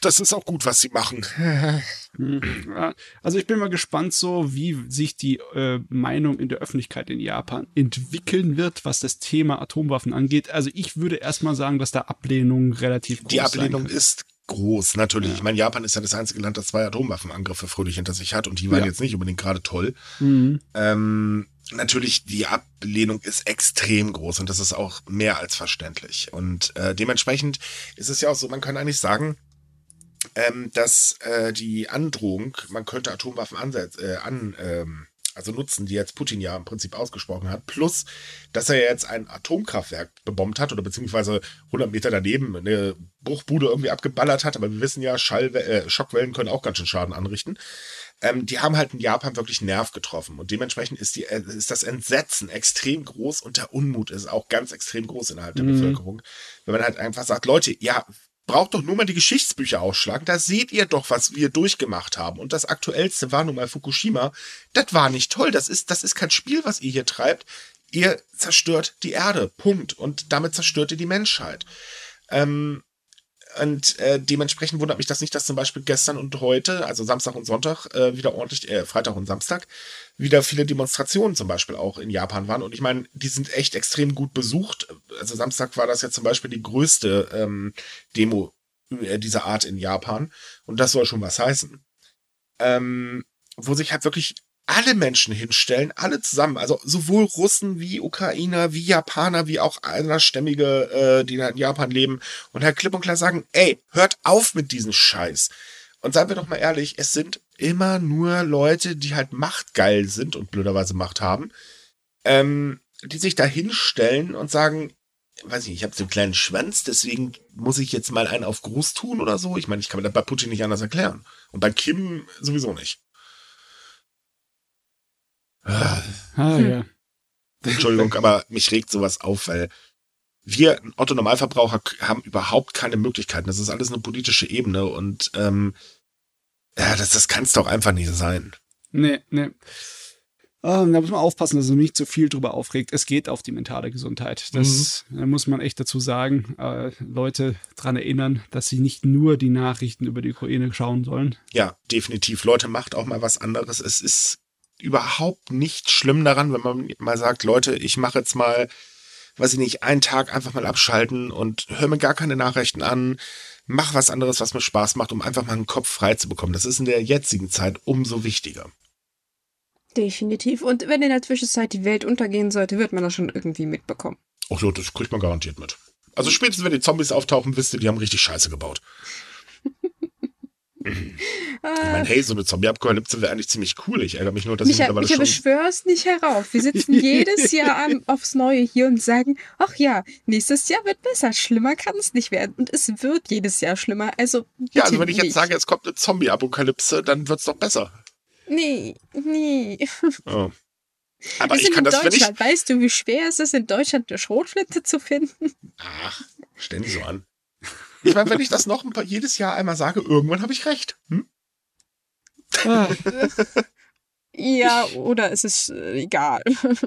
das ist auch gut, was sie machen. (laughs) also ich bin mal gespannt, so wie sich die äh, Meinung in der Öffentlichkeit in Japan entwickeln wird, was das Thema Atomwaffen angeht. Also ich würde erstmal sagen, dass da Ablehnung relativ groß ist. Die Ablehnung ist groß, natürlich. Ja. Ich meine, Japan ist ja das einzige Land, das zwei Atomwaffenangriffe fröhlich hinter sich hat und die waren ja. jetzt nicht unbedingt gerade toll. Mhm. Ähm, natürlich, die Ablehnung ist extrem groß und das ist auch mehr als verständlich. Und äh, dementsprechend ist es ja auch so, man kann eigentlich sagen, ähm, dass äh, die Androhung, man könnte Atomwaffen ansetz, äh, an, ähm, also Nutzen, die jetzt Putin ja im Prinzip ausgesprochen hat, plus, dass er jetzt ein Atomkraftwerk bebombt hat oder beziehungsweise 100 Meter daneben eine Bruchbude irgendwie abgeballert hat, aber wir wissen ja, Schall, äh, Schockwellen können auch ganz schön Schaden anrichten. Ähm, die haben halt in Japan wirklich Nerv getroffen und dementsprechend ist, die, äh, ist das Entsetzen extrem groß und der Unmut ist auch ganz extrem groß innerhalb der mhm. Bevölkerung. Wenn man halt einfach sagt, Leute, ja, braucht doch nur mal die Geschichtsbücher ausschlagen. Da seht ihr doch, was wir durchgemacht haben. Und das aktuellste war nun mal Fukushima. Das war nicht toll. Das ist, das ist kein Spiel, was ihr hier treibt. Ihr zerstört die Erde. Punkt. Und damit zerstört ihr die Menschheit. Ähm, und äh, dementsprechend wundert mich das nicht, dass zum Beispiel gestern und heute, also Samstag und Sonntag, äh, wieder ordentlich, äh, Freitag und Samstag, wieder viele Demonstrationen zum Beispiel auch in Japan waren. Und ich meine, die sind echt extrem gut besucht. Also Samstag war das ja zum Beispiel die größte ähm, Demo äh, dieser Art in Japan. Und das soll schon was heißen. Ähm, wo sich halt wirklich alle Menschen hinstellen, alle zusammen, also sowohl Russen wie Ukrainer, wie Japaner, wie auch andersstämmige, äh, die in Japan leben und halt klipp und klar sagen, ey, hört auf mit diesem Scheiß. Und seien wir doch mal ehrlich, es sind immer nur Leute, die halt machtgeil sind und blöderweise Macht haben, ähm, die sich da hinstellen und sagen, weiß ich nicht, ich habe so einen kleinen Schwanz, deswegen muss ich jetzt mal einen auf Gruß tun oder so. Ich meine, ich kann mir das bei Putin nicht anders erklären. Und bei Kim sowieso nicht. Ah, ja. Entschuldigung, aber mich regt sowas auf, weil wir Otto Normalverbraucher haben überhaupt keine Möglichkeiten. Das ist alles eine politische Ebene und ähm, ja, das, das kann es doch einfach nicht sein. Nee, nee. Ähm, da muss man aufpassen, dass man nicht zu viel drüber aufregt. Es geht auf die mentale Gesundheit. Das mhm. da muss man echt dazu sagen. Äh, Leute dran erinnern, dass sie nicht nur die Nachrichten über die Ukraine schauen sollen. Ja, definitiv. Leute, macht auch mal was anderes. Es ist überhaupt nicht schlimm daran, wenn man mal sagt, Leute, ich mache jetzt mal, weiß ich nicht, einen Tag einfach mal abschalten und höre mir gar keine Nachrichten an, mach was anderes, was mir Spaß macht, um einfach mal einen Kopf frei zu bekommen. Das ist in der jetzigen Zeit umso wichtiger. Definitiv. Und wenn in der Zwischenzeit die Welt untergehen sollte, wird man das schon irgendwie mitbekommen. Ach so, das kriegt man garantiert mit. Also spätestens, wenn die Zombies auftauchen, wisst ihr, die haben richtig Scheiße gebaut. Ich meine, hey, so eine Zombie-Apokalypse wäre eigentlich ziemlich cool. Ich ärgere mich nur, dass Micha, ich mittlerweile Micha, schon... beschwör's nicht herauf. Wir sitzen (laughs) jedes Jahr aufs Neue hier und sagen, ach ja, nächstes Jahr wird besser. Schlimmer kann es nicht werden. Und es wird jedes Jahr schlimmer. Also Ja, also wenn ich jetzt sage, es kommt eine Zombie-Apokalypse, dann wird's doch besser. Nee, nee. (laughs) Oh. Aber Wir ich kann das, wenn ich... Weißt du, wie schwer es ist, in Deutschland eine Schrotflinte zu finden? Ach, stell nicht so an. Ich meine, wenn ich das noch ein paar, jedes Jahr einmal sage, irgendwann habe ich recht. Hm? Ah. Ja, oder es ist äh, egal.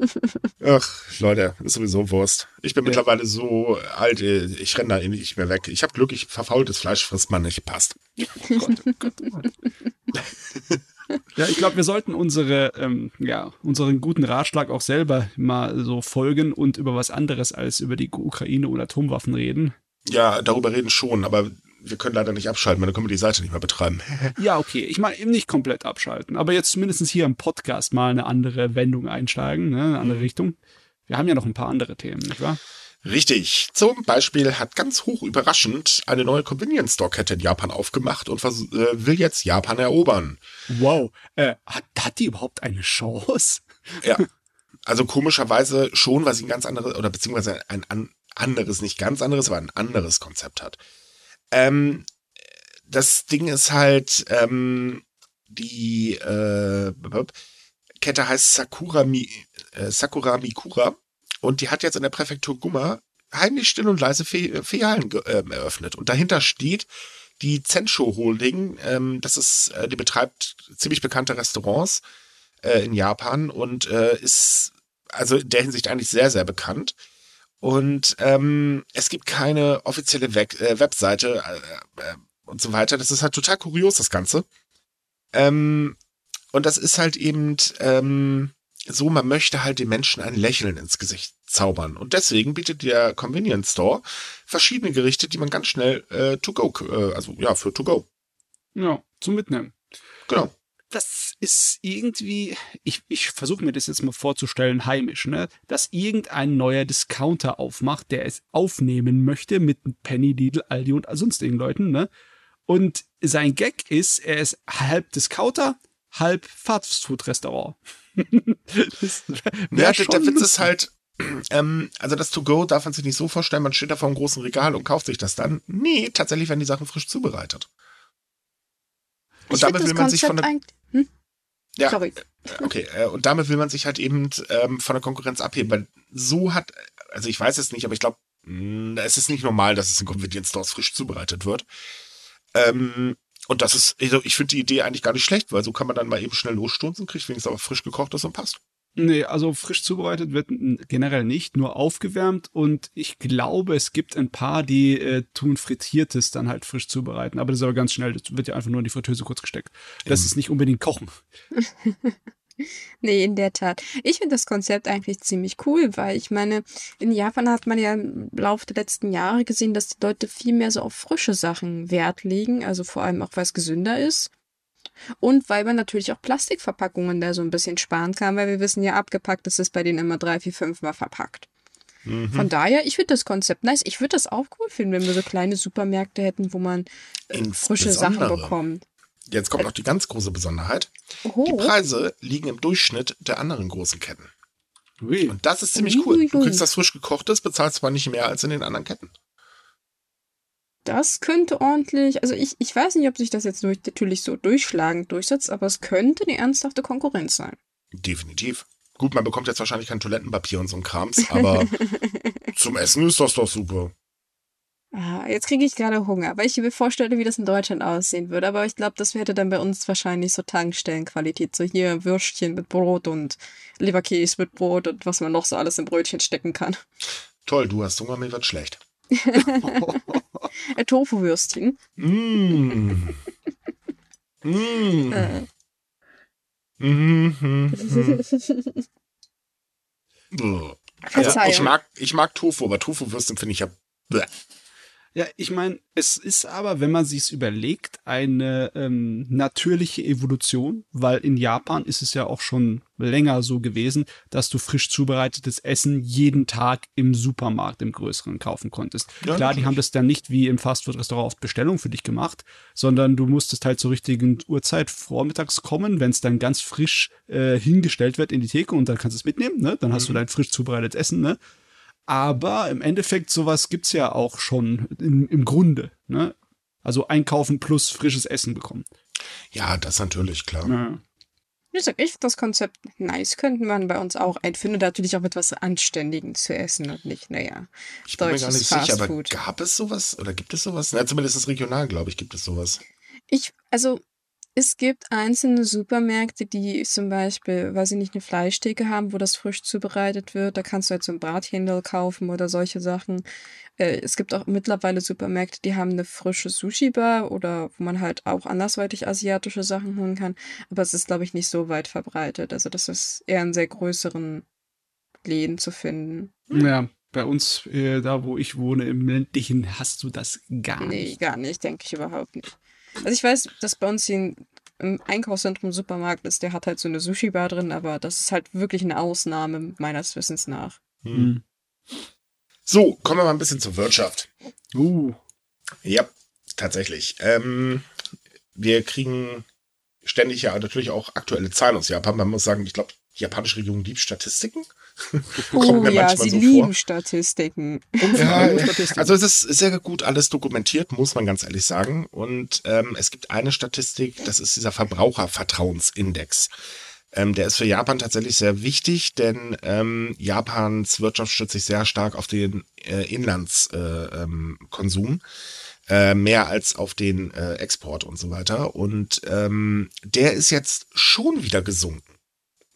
(laughs) Ach, Leute, ist sowieso Wurst. Ich bin ja. mittlerweile so alt, äh, ich renne da eh nicht mehr weg. Ich habe Glück, ich verfaultes Fleisch frisst man nicht, passt. Gott, Gott, Gott. (laughs) Ja, ich glaube, wir sollten unsere, ähm, ja, unseren guten Ratschlag auch selber mal so folgen und über was anderes als über die Ukraine oder Atomwaffen reden. Ja, darüber reden schon, aber wir können leider nicht abschalten, weil dann können wir die Seite nicht mehr betreiben. (laughs) ja, okay. Ich meine eben nicht komplett abschalten, aber jetzt zumindest hier im Podcast mal eine andere Wendung einsteigen, ne, eine andere mhm. Richtung. Wir haben ja noch ein paar andere Themen, nicht wahr? Richtig. Zum Beispiel hat ganz hoch überraschend eine neue Convenience Store Kette in Japan aufgemacht und äh, will jetzt Japan erobern. Wow. Äh, hat, hat die überhaupt eine Chance? Ja. (laughs) Also komischerweise schon, weil sie ein ganz anderes oder beziehungsweise ein, ein anderes, nicht ganz anderes, aber ein anderes Konzept hat. Ähm, das Ding ist halt, ähm, die äh, Kette heißt Sakura, Mi, äh, Sakura Mikura und die hat jetzt in der Präfektur Gumma heimlich still und leise Filialen äh, eröffnet. Und dahinter steht die Zensho Holding. Ähm, das ist, äh, die betreibt ziemlich bekannte Restaurants äh, in Japan und äh, ist also in der Hinsicht eigentlich sehr, sehr bekannt. Und ähm, es gibt keine offizielle Web äh, Webseite äh, äh, und so weiter. Das ist halt total kurios, das Ganze. Ähm, und das ist halt eben ähm, so, man möchte halt den Menschen ein Lächeln ins Gesicht zaubern. Und deswegen bietet der Convenience Store verschiedene Gerichte, die man ganz schnell äh, to go, äh, also ja, für to go. Ja, zum Mitnehmen. Genau das ist irgendwie, ich, ich versuche mir das jetzt mal vorzustellen, heimisch, ne? Dass irgendein neuer Discounter aufmacht, der es aufnehmen möchte mit Penny, Lidl, Aldi und sonstigen Leuten, ne? Und sein Gag ist, er ist halb Discounter, halb Fastfood-Restaurant. (laughs) ja, der, der Witz ist halt, ähm, also das To-Go darf man sich nicht so vorstellen, man steht da vor einem großen Regal und kauft sich das dann. Nee, tatsächlich werden die Sachen frisch zubereitet. Und ich damit will man sich von der? Ja, Sorry. Äh, okay, äh, und damit will man sich halt eben ähm, von der Konkurrenz abheben, weil so hat, also ich weiß es nicht, aber ich glaube, hm, es ist nicht normal, dass es in Convenience Stores frisch zubereitet wird. Ähm, und das ist, also ich finde die Idee eigentlich gar nicht schlecht, weil so kann man dann mal eben schnell losstunzen, kriegt wenigstens aber frisch gekochtes und passt. Nee, also frisch zubereitet wird generell nicht, nur aufgewärmt und ich glaube, es gibt ein paar, die äh, tun frittiertes dann halt frisch zubereiten, aber das ist aber ganz schnell, das wird ja einfach nur in die Fritteuse kurz gesteckt. Das mhm. ist nicht unbedingt kochen. (laughs) nee, in der Tat. Ich finde das Konzept eigentlich ziemlich cool, weil ich meine, in Japan hat man ja im Laufe der letzten Jahre gesehen, dass die Leute viel mehr so auf frische Sachen Wert legen, also vor allem auch, weil es gesünder ist. Und weil man natürlich auch Plastikverpackungen da so ein bisschen sparen kann, weil wir wissen ja, abgepackt ist es bei denen immer drei, vier, fünf Mal verpackt. Mhm. Von daher, ich finde das Konzept nice. Ich würde das auch cool finden, wenn wir so kleine Supermärkte hätten, wo man äh, frische Sachen bekommt. Jetzt kommt noch die ganz große Besonderheit. Oho. Die Preise liegen im Durchschnitt der anderen großen Ketten. Ui. Und das ist ziemlich cool. Du kriegst das frisch gekochtes, bezahlst zwar nicht mehr als in den anderen Ketten das könnte ordentlich, also ich, ich weiß nicht, ob sich das jetzt durch, natürlich so durchschlagend durchsetzt, aber es könnte eine ernsthafte Konkurrenz sein. Definitiv. Gut, man bekommt jetzt wahrscheinlich kein Toilettenpapier und so ein Krams, aber (laughs) zum Essen ist das doch super. Ah, jetzt kriege ich gerade Hunger, weil ich mir vorstelle, wie das in Deutschland aussehen würde. Aber ich glaube, das hätte dann bei uns wahrscheinlich so Tankstellenqualität. So hier Würstchen mit Brot und Leberkäse mit Brot und was man noch so alles im Brötchen stecken kann. Toll, du hast Hunger, mir wird schlecht. (laughs) (laughs) Tofu-Würstchen. Mm. mm. Äh. (laughs) Mhm, ja, ich mag, ich mag Tofu, aber Tofu-Würstchen finde ich ja. Bleh. Ja, ich meine, es ist aber, wenn man sich's überlegt, eine ähm, natürliche Evolution, weil in Japan ist es ja auch schon länger so gewesen, dass du frisch zubereitetes Essen jeden Tag im Supermarkt im größeren kaufen konntest. Ja, Klar, die haben das dann nicht wie im Fastfood-Restaurant auf Bestellung für dich gemacht, sondern du musstest halt zur richtigen Uhrzeit vormittags kommen, wenn es dann ganz frisch äh, hingestellt wird in die Theke und dann kannst du es mitnehmen, ne? Dann hast mhm. du dein frisch zubereitetes Essen, ne? Aber im Endeffekt, sowas gibt's ja auch schon im, im Grunde. Ne? Also einkaufen plus frisches Essen bekommen. Ja, das natürlich, klar. Ja. Ich sag, ich das Konzept nice könnte man bei uns auch einfinden. Natürlich auch etwas Anständigen zu essen und nicht, naja. Ich bin mir gar nicht sicher, aber gab es sowas oder gibt es sowas? Na, zumindest regional, glaube ich, gibt es sowas. Ich, also es gibt einzelne Supermärkte, die zum Beispiel, weiß ich nicht, eine Fleischtheke haben, wo das frisch zubereitet wird. Da kannst du halt so ein Brathändel kaufen oder solche Sachen. Äh, es gibt auch mittlerweile Supermärkte, die haben eine frische Sushi-Bar oder wo man halt auch andersweitig asiatische Sachen holen kann. Aber es ist, glaube ich, nicht so weit verbreitet. Also das ist eher in sehr größeren Läden zu finden. Ja, bei uns, äh, da wo ich wohne, im ländlichen, hast du das gar nicht. Nee, gar nicht, denke ich überhaupt nicht. Also ich weiß, dass bei uns hier im Einkaufszentrum Supermarkt ist, der hat halt so eine Sushi-Bar drin, aber das ist halt wirklich eine Ausnahme meines Wissens nach. Hm. So, kommen wir mal ein bisschen zur Wirtschaft. Uh. Ja, tatsächlich. Ähm, wir kriegen ständig ja natürlich auch aktuelle Zahlen aus Japan. Man muss sagen, ich glaube, die japanische Regierung liebt Statistiken. (laughs) oh ja, sie so lieben vor. Statistiken. (laughs) Ja, also es ist sehr gut alles dokumentiert, muss man ganz ehrlich sagen. Und ähm, es gibt eine Statistik, das ist dieser Verbrauchervertrauensindex. Ähm, der ist für Japan tatsächlich sehr wichtig, denn ähm, Japans Wirtschaft stützt sich sehr stark auf den äh, Inlandskonsum. Äh, äh, mehr als auf den äh, Export und so weiter. Und ähm, der ist jetzt schon wieder gesunken.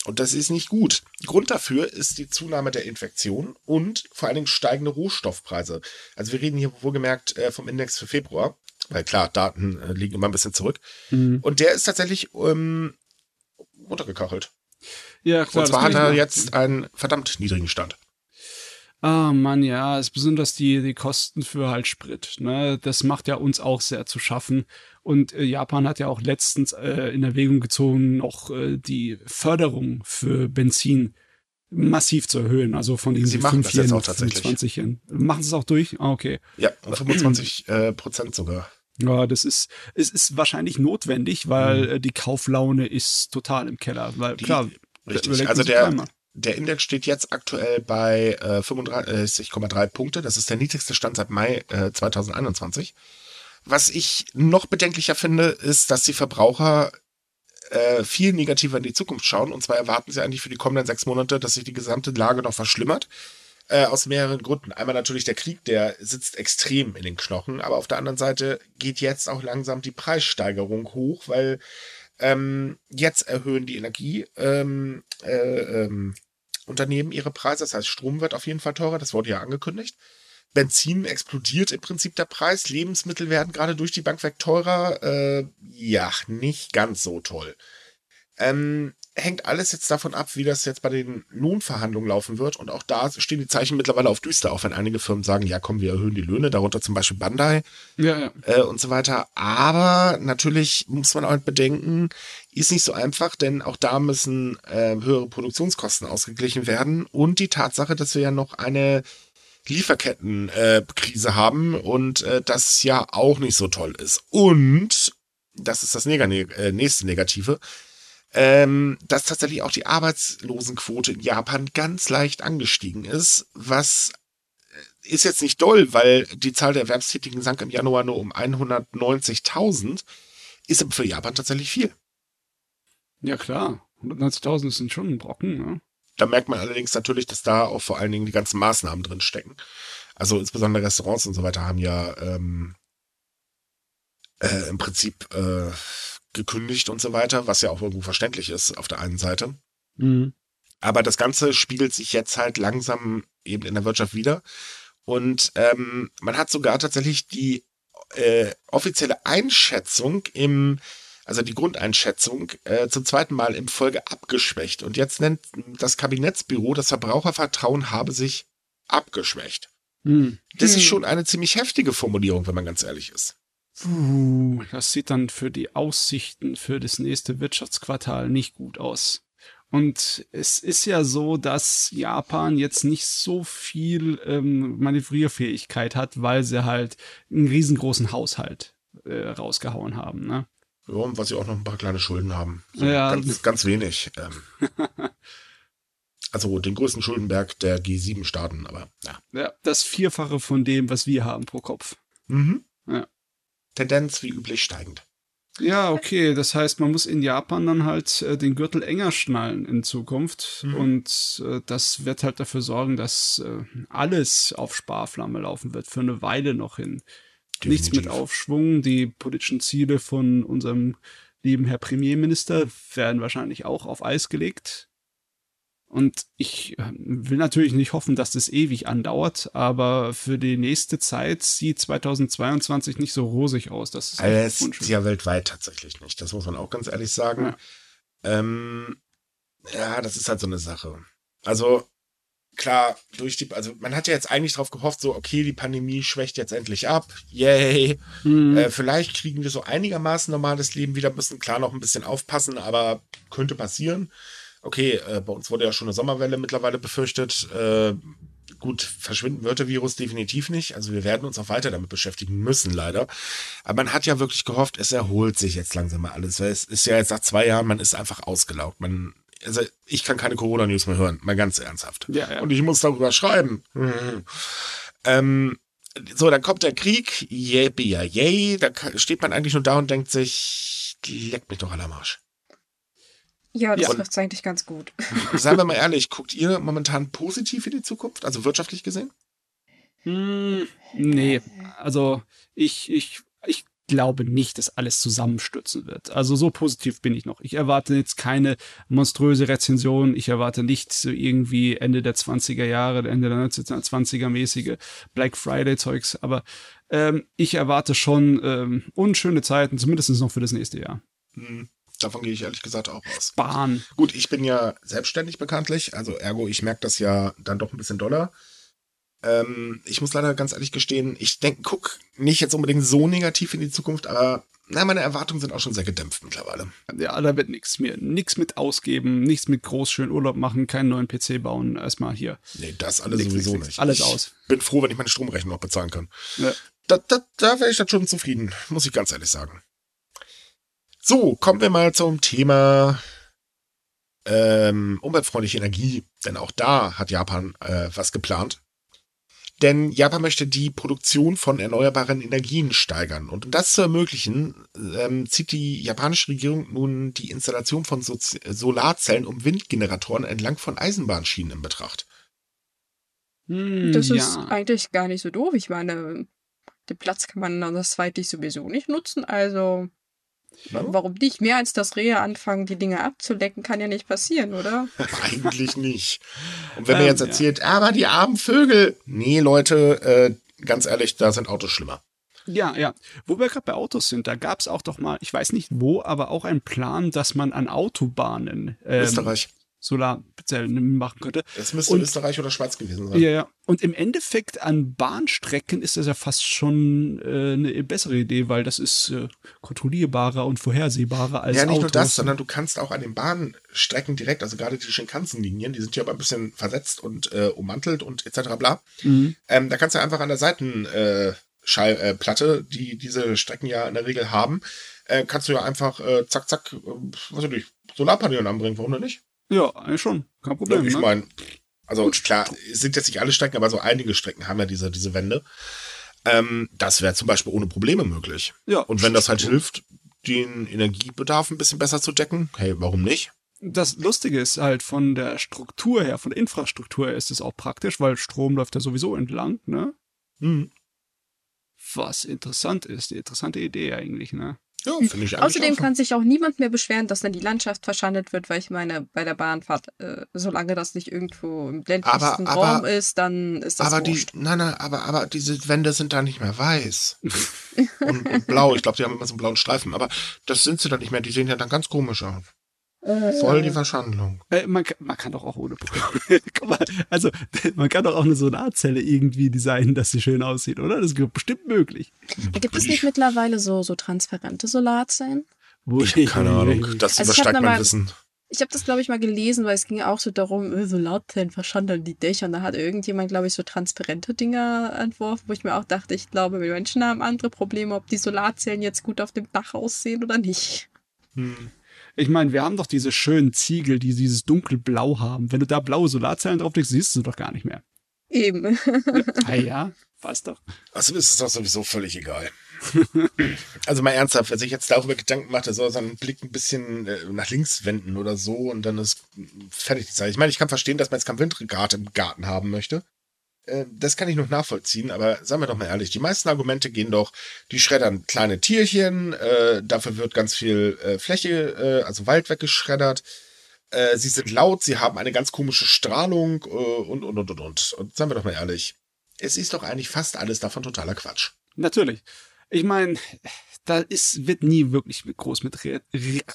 Und das ist nicht gut. Grund dafür ist die Zunahme der Infektion und vor allen Dingen steigende Rohstoffpreise. Also wir reden hier wohlgemerkt äh, vom Index für Februar, weil klar, Daten äh, liegen immer ein bisschen zurück. Mhm. Und der ist tatsächlich ähm, runtergekachelt. Ja, klar. Und zwar hat er jetzt einen verdammt niedrigen Stand. Ah, oh Mann, ja, es besonders die, die Kosten für halt Sprit. Ne? Das macht ja uns auch sehr zu schaffen. Und äh, Japan hat ja auch letztens äh, in Erwägung gezogen, noch äh, die Förderung für Benzin massiv zu erhöhen. Also von diesen 5 Yen auf 25 Yen. Machen sie es auch durch? Ah, okay. Ja, um 25 äh, Prozent sogar. Ja, das ist, es ist wahrscheinlich notwendig, weil mhm. äh, die Kauflaune ist total im Keller. Weil die, klar. Richtig, also der, der Index steht jetzt aktuell bei äh, 35,3 Punkte. Das ist der niedrigste Stand seit Mai äh, 2021. Was ich noch bedenklicher finde, ist, dass die Verbraucher äh, viel negativer in die Zukunft schauen. Und zwar erwarten sie eigentlich für die kommenden sechs Monate, dass sich die gesamte Lage noch verschlimmert. Äh, aus mehreren Gründen. Einmal natürlich der Krieg, der sitzt extrem in den Knochen, aber auf der anderen Seite geht jetzt auch langsam die Preissteigerung hoch, weil ähm, jetzt erhöhen die Energie ähm, äh, ähm, ihre Preise. Das heißt, Strom wird auf jeden Fall teurer. Das wurde ja angekündigt. Benzin explodiert im Prinzip der Preis. Lebensmittel werden gerade durch die Bank weg teurer. Äh, ja, nicht ganz so toll. Ähm, hängt alles jetzt davon ab, wie das jetzt bei den Lohnverhandlungen laufen wird. Und auch da stehen die Zeichen mittlerweile auf düster, auch wenn einige Firmen sagen, ja komm, wir erhöhen die Löhne, darunter zum Beispiel Bandai ja, ja. Äh, und so weiter. Aber natürlich muss man auch bedenken, ist nicht so einfach, denn auch da müssen äh, höhere Produktionskosten ausgeglichen werden. Und die Tatsache, dass wir ja noch eine Lieferkettenkrise äh, haben und äh, das ja auch nicht so toll ist. Und, das ist das Neg äh, nächste Negative, ähm, dass tatsächlich auch die Arbeitslosenquote in Japan ganz leicht angestiegen ist, was äh, ist jetzt nicht doll, weil die Zahl der Erwerbstätigen sank im Januar nur um 190.000, ist aber für Japan tatsächlich viel. Ja klar, 190.000 sind schon ein Brocken. Ne? Da merkt man allerdings natürlich, dass da auch vor allen Dingen die ganzen Maßnahmen drin stecken. Also insbesondere Restaurants und so weiter haben ja ähm, äh, im Prinzip äh, gekündigt und so weiter, was ja auch irgendwo verständlich ist auf der einen Seite. Mhm. Aber das Ganze spiegelt sich jetzt halt langsam eben in der Wirtschaft wieder. Und ähm, man hat sogar tatsächlich die äh, offizielle Einschätzung im, also die Grundeinschätzung äh, zum zweiten Mal in Folge abgeschwächt. Und jetzt nennt das Kabinettsbüro, das Verbrauchervertrauen habe sich abgeschwächt. Mhm. Das ist hm. schon eine ziemlich heftige Formulierung, wenn man ganz ehrlich ist. Das sieht dann für die Aussichten für das nächste Wirtschaftsquartal nicht gut aus. Und es ist ja so, dass Japan jetzt nicht so viel ähm, Manövrierfähigkeit hat, weil sie halt einen riesengroßen Haushalt äh, rausgehauen haben. Ne? Ja, und was sie auch noch ein paar kleine Schulden haben. So ja. Ganz, ganz wenig. Ähm. (laughs) also den größten Schuldenberg der G7-Staaten, aber ja. Ja, das Vierfache von dem, was wir haben pro Kopf. Mhm. Ja. Tendenz wie üblich steigend. Ja, okay. Das heißt, man muss in Japan dann halt äh, den Gürtel enger schnallen in Zukunft. Mhm. Und äh, das wird halt dafür sorgen, dass äh, alles auf Sparflamme laufen wird, für eine Weile noch hin. Definitiv. Nichts mit Aufschwung. Die politischen Ziele von unserem lieben Herr Premierminister werden wahrscheinlich auch auf Eis gelegt. Und ich äh, will natürlich nicht hoffen, dass das ewig andauert, aber für die nächste Zeit sieht 2022 nicht so rosig aus. Das ist also es ist ja weltweit tatsächlich nicht. Das muss man auch ganz ehrlich sagen. Ja. Ähm, ja, das ist halt so eine Sache. Also klar, durch die, also man hat ja jetzt eigentlich darauf gehofft, so, okay, die Pandemie schwächt jetzt endlich ab, yay. Mhm. Äh, vielleicht kriegen wir so einigermaßen normales Leben wieder, müssen klar noch ein bisschen aufpassen, aber könnte passieren okay, äh, bei uns wurde ja schon eine Sommerwelle mittlerweile befürchtet. Äh, gut, verschwinden wird der Virus definitiv nicht. Also wir werden uns auch weiter damit beschäftigen müssen, leider. Aber man hat ja wirklich gehofft, es erholt sich jetzt langsam mal alles. Weil es ist ja jetzt nach zwei Jahren, man ist einfach ausgelaugt. Man, also ich kann keine Corona-News mehr hören, mal ganz ernsthaft. Ja, ja. Und ich muss darüber schreiben. Mhm. Ähm, so, dann kommt der Krieg, yay, ja, yay. Da steht man eigentlich nur da und denkt sich, leck mich doch an der Marsch. Ja, das ja. trifft eigentlich ganz gut. Seien wir mal (laughs) ehrlich, guckt ihr momentan positiv in die Zukunft, also wirtschaftlich gesehen? Hm, nee, also ich, ich, ich glaube nicht, dass alles zusammenstürzen wird. Also so positiv bin ich noch. Ich erwarte jetzt keine monströse Rezension. Ich erwarte nicht so irgendwie Ende der 20er Jahre, Ende der 1920er mäßige Black Friday Zeugs. Aber ähm, ich erwarte schon ähm, unschöne Zeiten, zumindest noch für das nächste Jahr. Hm. Davon gehe ich ehrlich gesagt auch aus. Bahn. Gut, ich bin ja selbstständig bekanntlich, also ergo, ich merke das ja dann doch ein bisschen doller. Ähm, ich muss leider ganz ehrlich gestehen, ich denke, guck nicht jetzt unbedingt so negativ in die Zukunft, aber na, meine Erwartungen sind auch schon sehr gedämpft mittlerweile. Ja, da wird nichts mehr. Nichts mit ausgeben, nichts mit groß schön Urlaub machen, keinen neuen PC bauen. Erstmal hier. Nee, das alles nix, sowieso nix, nicht. Alles ich aus. Bin froh, wenn ich meine Stromrechnung noch bezahlen kann. Ja. Da, da, da wäre ich dann schon zufrieden, muss ich ganz ehrlich sagen. So, kommen wir mal zum Thema ähm, umweltfreundliche Energie, denn auch da hat Japan äh, was geplant. Denn Japan möchte die Produktion von erneuerbaren Energien steigern. Und um das zu ermöglichen, ähm, zieht die japanische Regierung nun die Installation von so Solarzellen um Windgeneratoren entlang von Eisenbahnschienen in Betracht. Hm, das ist eigentlich gar nicht so doof. Ich meine, den Platz kann man andersweitig sowieso nicht nutzen. Also ja. Warum nicht? Mehr als das Rehe anfangen, die Dinge abzulecken, kann ja nicht passieren, oder? (laughs) Eigentlich nicht. Und wenn ähm, mir jetzt erzählt, ja. aber die armen Vögel. Nee, Leute, äh, ganz ehrlich, da sind Autos schlimmer. Ja, ja. Wo wir gerade bei Autos sind, da gab es auch doch mal, ich weiß nicht wo, aber auch einen Plan, dass man an Autobahnen ähm, Österreich. Solarzellen machen könnte. Das müsste und, Österreich oder Schweiz gewesen sein. Ja, ja. Und im Endeffekt an Bahnstrecken ist das ja fast schon äh, eine bessere Idee, weil das ist äh, kontrollierbarer und vorhersehbarer als Ja, nicht Autos. nur das, sondern du kannst auch an den Bahnstrecken direkt, also gerade die Shinkansen-Linien, die sind ja aber ein bisschen versetzt und äh, ummantelt und etc. bla. Mhm. Ähm, da kannst du einfach an der Seitenplatte, äh, die diese Strecken ja in der Regel haben, äh, kannst du ja einfach äh, zack, zack, äh, was weiß ich, Solarpaneele anbringen, warum denn nicht? Ja, eigentlich schon. Kein Problem. Ich ne? meine, also klar, es sind jetzt nicht alle Strecken, aber so einige Strecken haben ja diese, diese Wände. Ähm, das wäre zum Beispiel ohne Probleme möglich. Ja. Und wenn das halt hilft, den Energiebedarf ein bisschen besser zu decken, hey, warum nicht? Das Lustige ist halt von der Struktur her, von der Infrastruktur her ist es auch praktisch, weil Strom läuft ja sowieso entlang, ne? Mhm. Was interessant ist, die interessante Idee eigentlich, ne? Ja, finde ich Außerdem kann sich auch niemand mehr beschweren, dass dann die Landschaft verschandelt wird, weil ich meine, bei der Bahnfahrt, äh, solange das nicht irgendwo im ländlichsten Raum ist, dann ist das Aber wurscht. die, nein, nein, aber, aber diese Wände sind da nicht mehr weiß. (laughs) und, und, blau. Ich glaube, die haben immer so einen blauen Streifen. Aber das sind sie dann nicht mehr. Die sehen ja dann ganz komisch aus. Voll die Verschandlung. Äh, man, man, kann doch auch ohne (laughs) Guck mal, also man kann doch auch eine Solarzelle irgendwie designen, dass sie schön aussieht, oder? Das ist bestimmt möglich. Gibt es nicht mittlerweile so, so transparente Solarzellen? Ich habe keine Ahnung. Das also übersteigt mein Wissen. Ich habe das, glaube ich, mal gelesen, weil es ging auch so darum, äh, Solarzellen verschandeln die Dächer. Und da hat irgendjemand, glaube ich, so transparente Dinger entworfen, wo ich mir auch dachte, ich glaube, wir Menschen haben andere Probleme, ob die Solarzellen jetzt gut auf dem Dach aussehen oder nicht. Hm. Ich meine, wir haben doch diese schönen Ziegel, die dieses dunkelblau haben. Wenn du da blaue Solarzellen drauflegst, siehst du sie doch gar nicht mehr. Eben. ah ja, passt doch. Also ist es doch sowieso völlig egal. also mal ernsthaft, wenn sich jetzt darüber Gedanken macht, er soll seinen Blick ein bisschen äh, nach links wenden oder so und dann ist fertig die Zeit. Ich meine, ich kann verstehen, dass man jetzt kein Windregat im Garten haben möchte. Äh, das kann ich noch nachvollziehen, aber sagen wir doch mal ehrlich, die meisten Argumente gehen doch, die schreddern kleine Tierchen, äh, dafür wird ganz viel äh, Fläche, äh, also Wald weggeschreddert, äh, sie sind laut, sie haben eine ganz komische Strahlung äh, und, und, und, und, und. Und sagen wir doch mal ehrlich, es ist doch eigentlich fast alles davon totaler Quatsch. Natürlich. Ich meine, da ist, wird nie wirklich mit, groß mit Re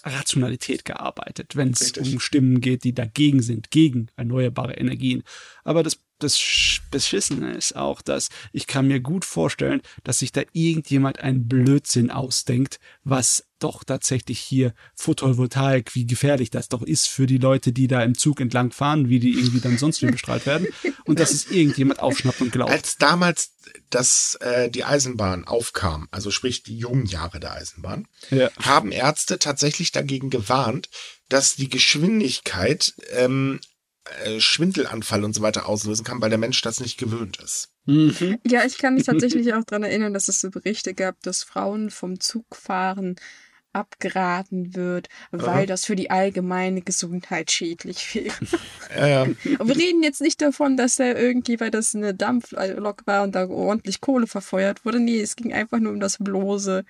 Rationalität gearbeitet, wenn es um Stimmen geht, die dagegen sind, gegen erneuerbare Energien. Aber das das Beschissene ist auch, dass ich kann mir gut vorstellen, dass sich da irgendjemand einen Blödsinn ausdenkt, was doch tatsächlich hier Photovoltaik, wie gefährlich das doch ist für die Leute, die da im Zug entlang fahren, wie die irgendwie dann sonst wie bestrahlt werden und dass es irgendjemand aufschnappt und glaubt. Als damals dass äh, die Eisenbahn aufkam, also sprich die jungen Jahre der Eisenbahn, ja. haben Ärzte tatsächlich dagegen gewarnt, dass die Geschwindigkeit ähm, äh, Schwindelanfall und so weiter auslösen kann, weil der Mensch das nicht gewöhnt ist. Mhm. Ja, ich kann mich tatsächlich auch daran erinnern, dass es so Berichte gab, dass Frauen vom Zugfahren abgeraten wird, weil Aha. das für die allgemeine Gesundheit schädlich wäre. Ja, ja. Und wir reden jetzt nicht davon, dass er irgendwie, weil das eine Dampflok war und da ordentlich Kohle verfeuert wurde. Nee, es ging einfach nur um das bloße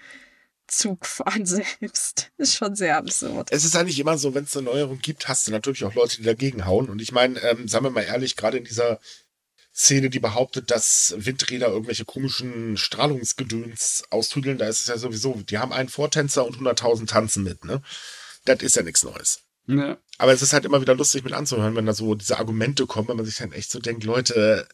Zugfahren selbst. (laughs) Ist schon sehr absurd. Es ist eigentlich immer so, wenn es eine Neuerung gibt, hast du natürlich auch Leute, die dagegen hauen. Und ich meine, ähm, sagen wir mal ehrlich, gerade in dieser Szene, die behauptet, dass Windräder irgendwelche komischen Strahlungsgedöns austüdeln, da ist es ja sowieso, die haben einen Vortänzer und 100.000 tanzen mit, ne? Das ist ja nichts Neues. Ja. Aber es ist halt immer wieder lustig mit anzuhören, wenn da so diese Argumente kommen, wenn man sich dann echt so denkt, Leute,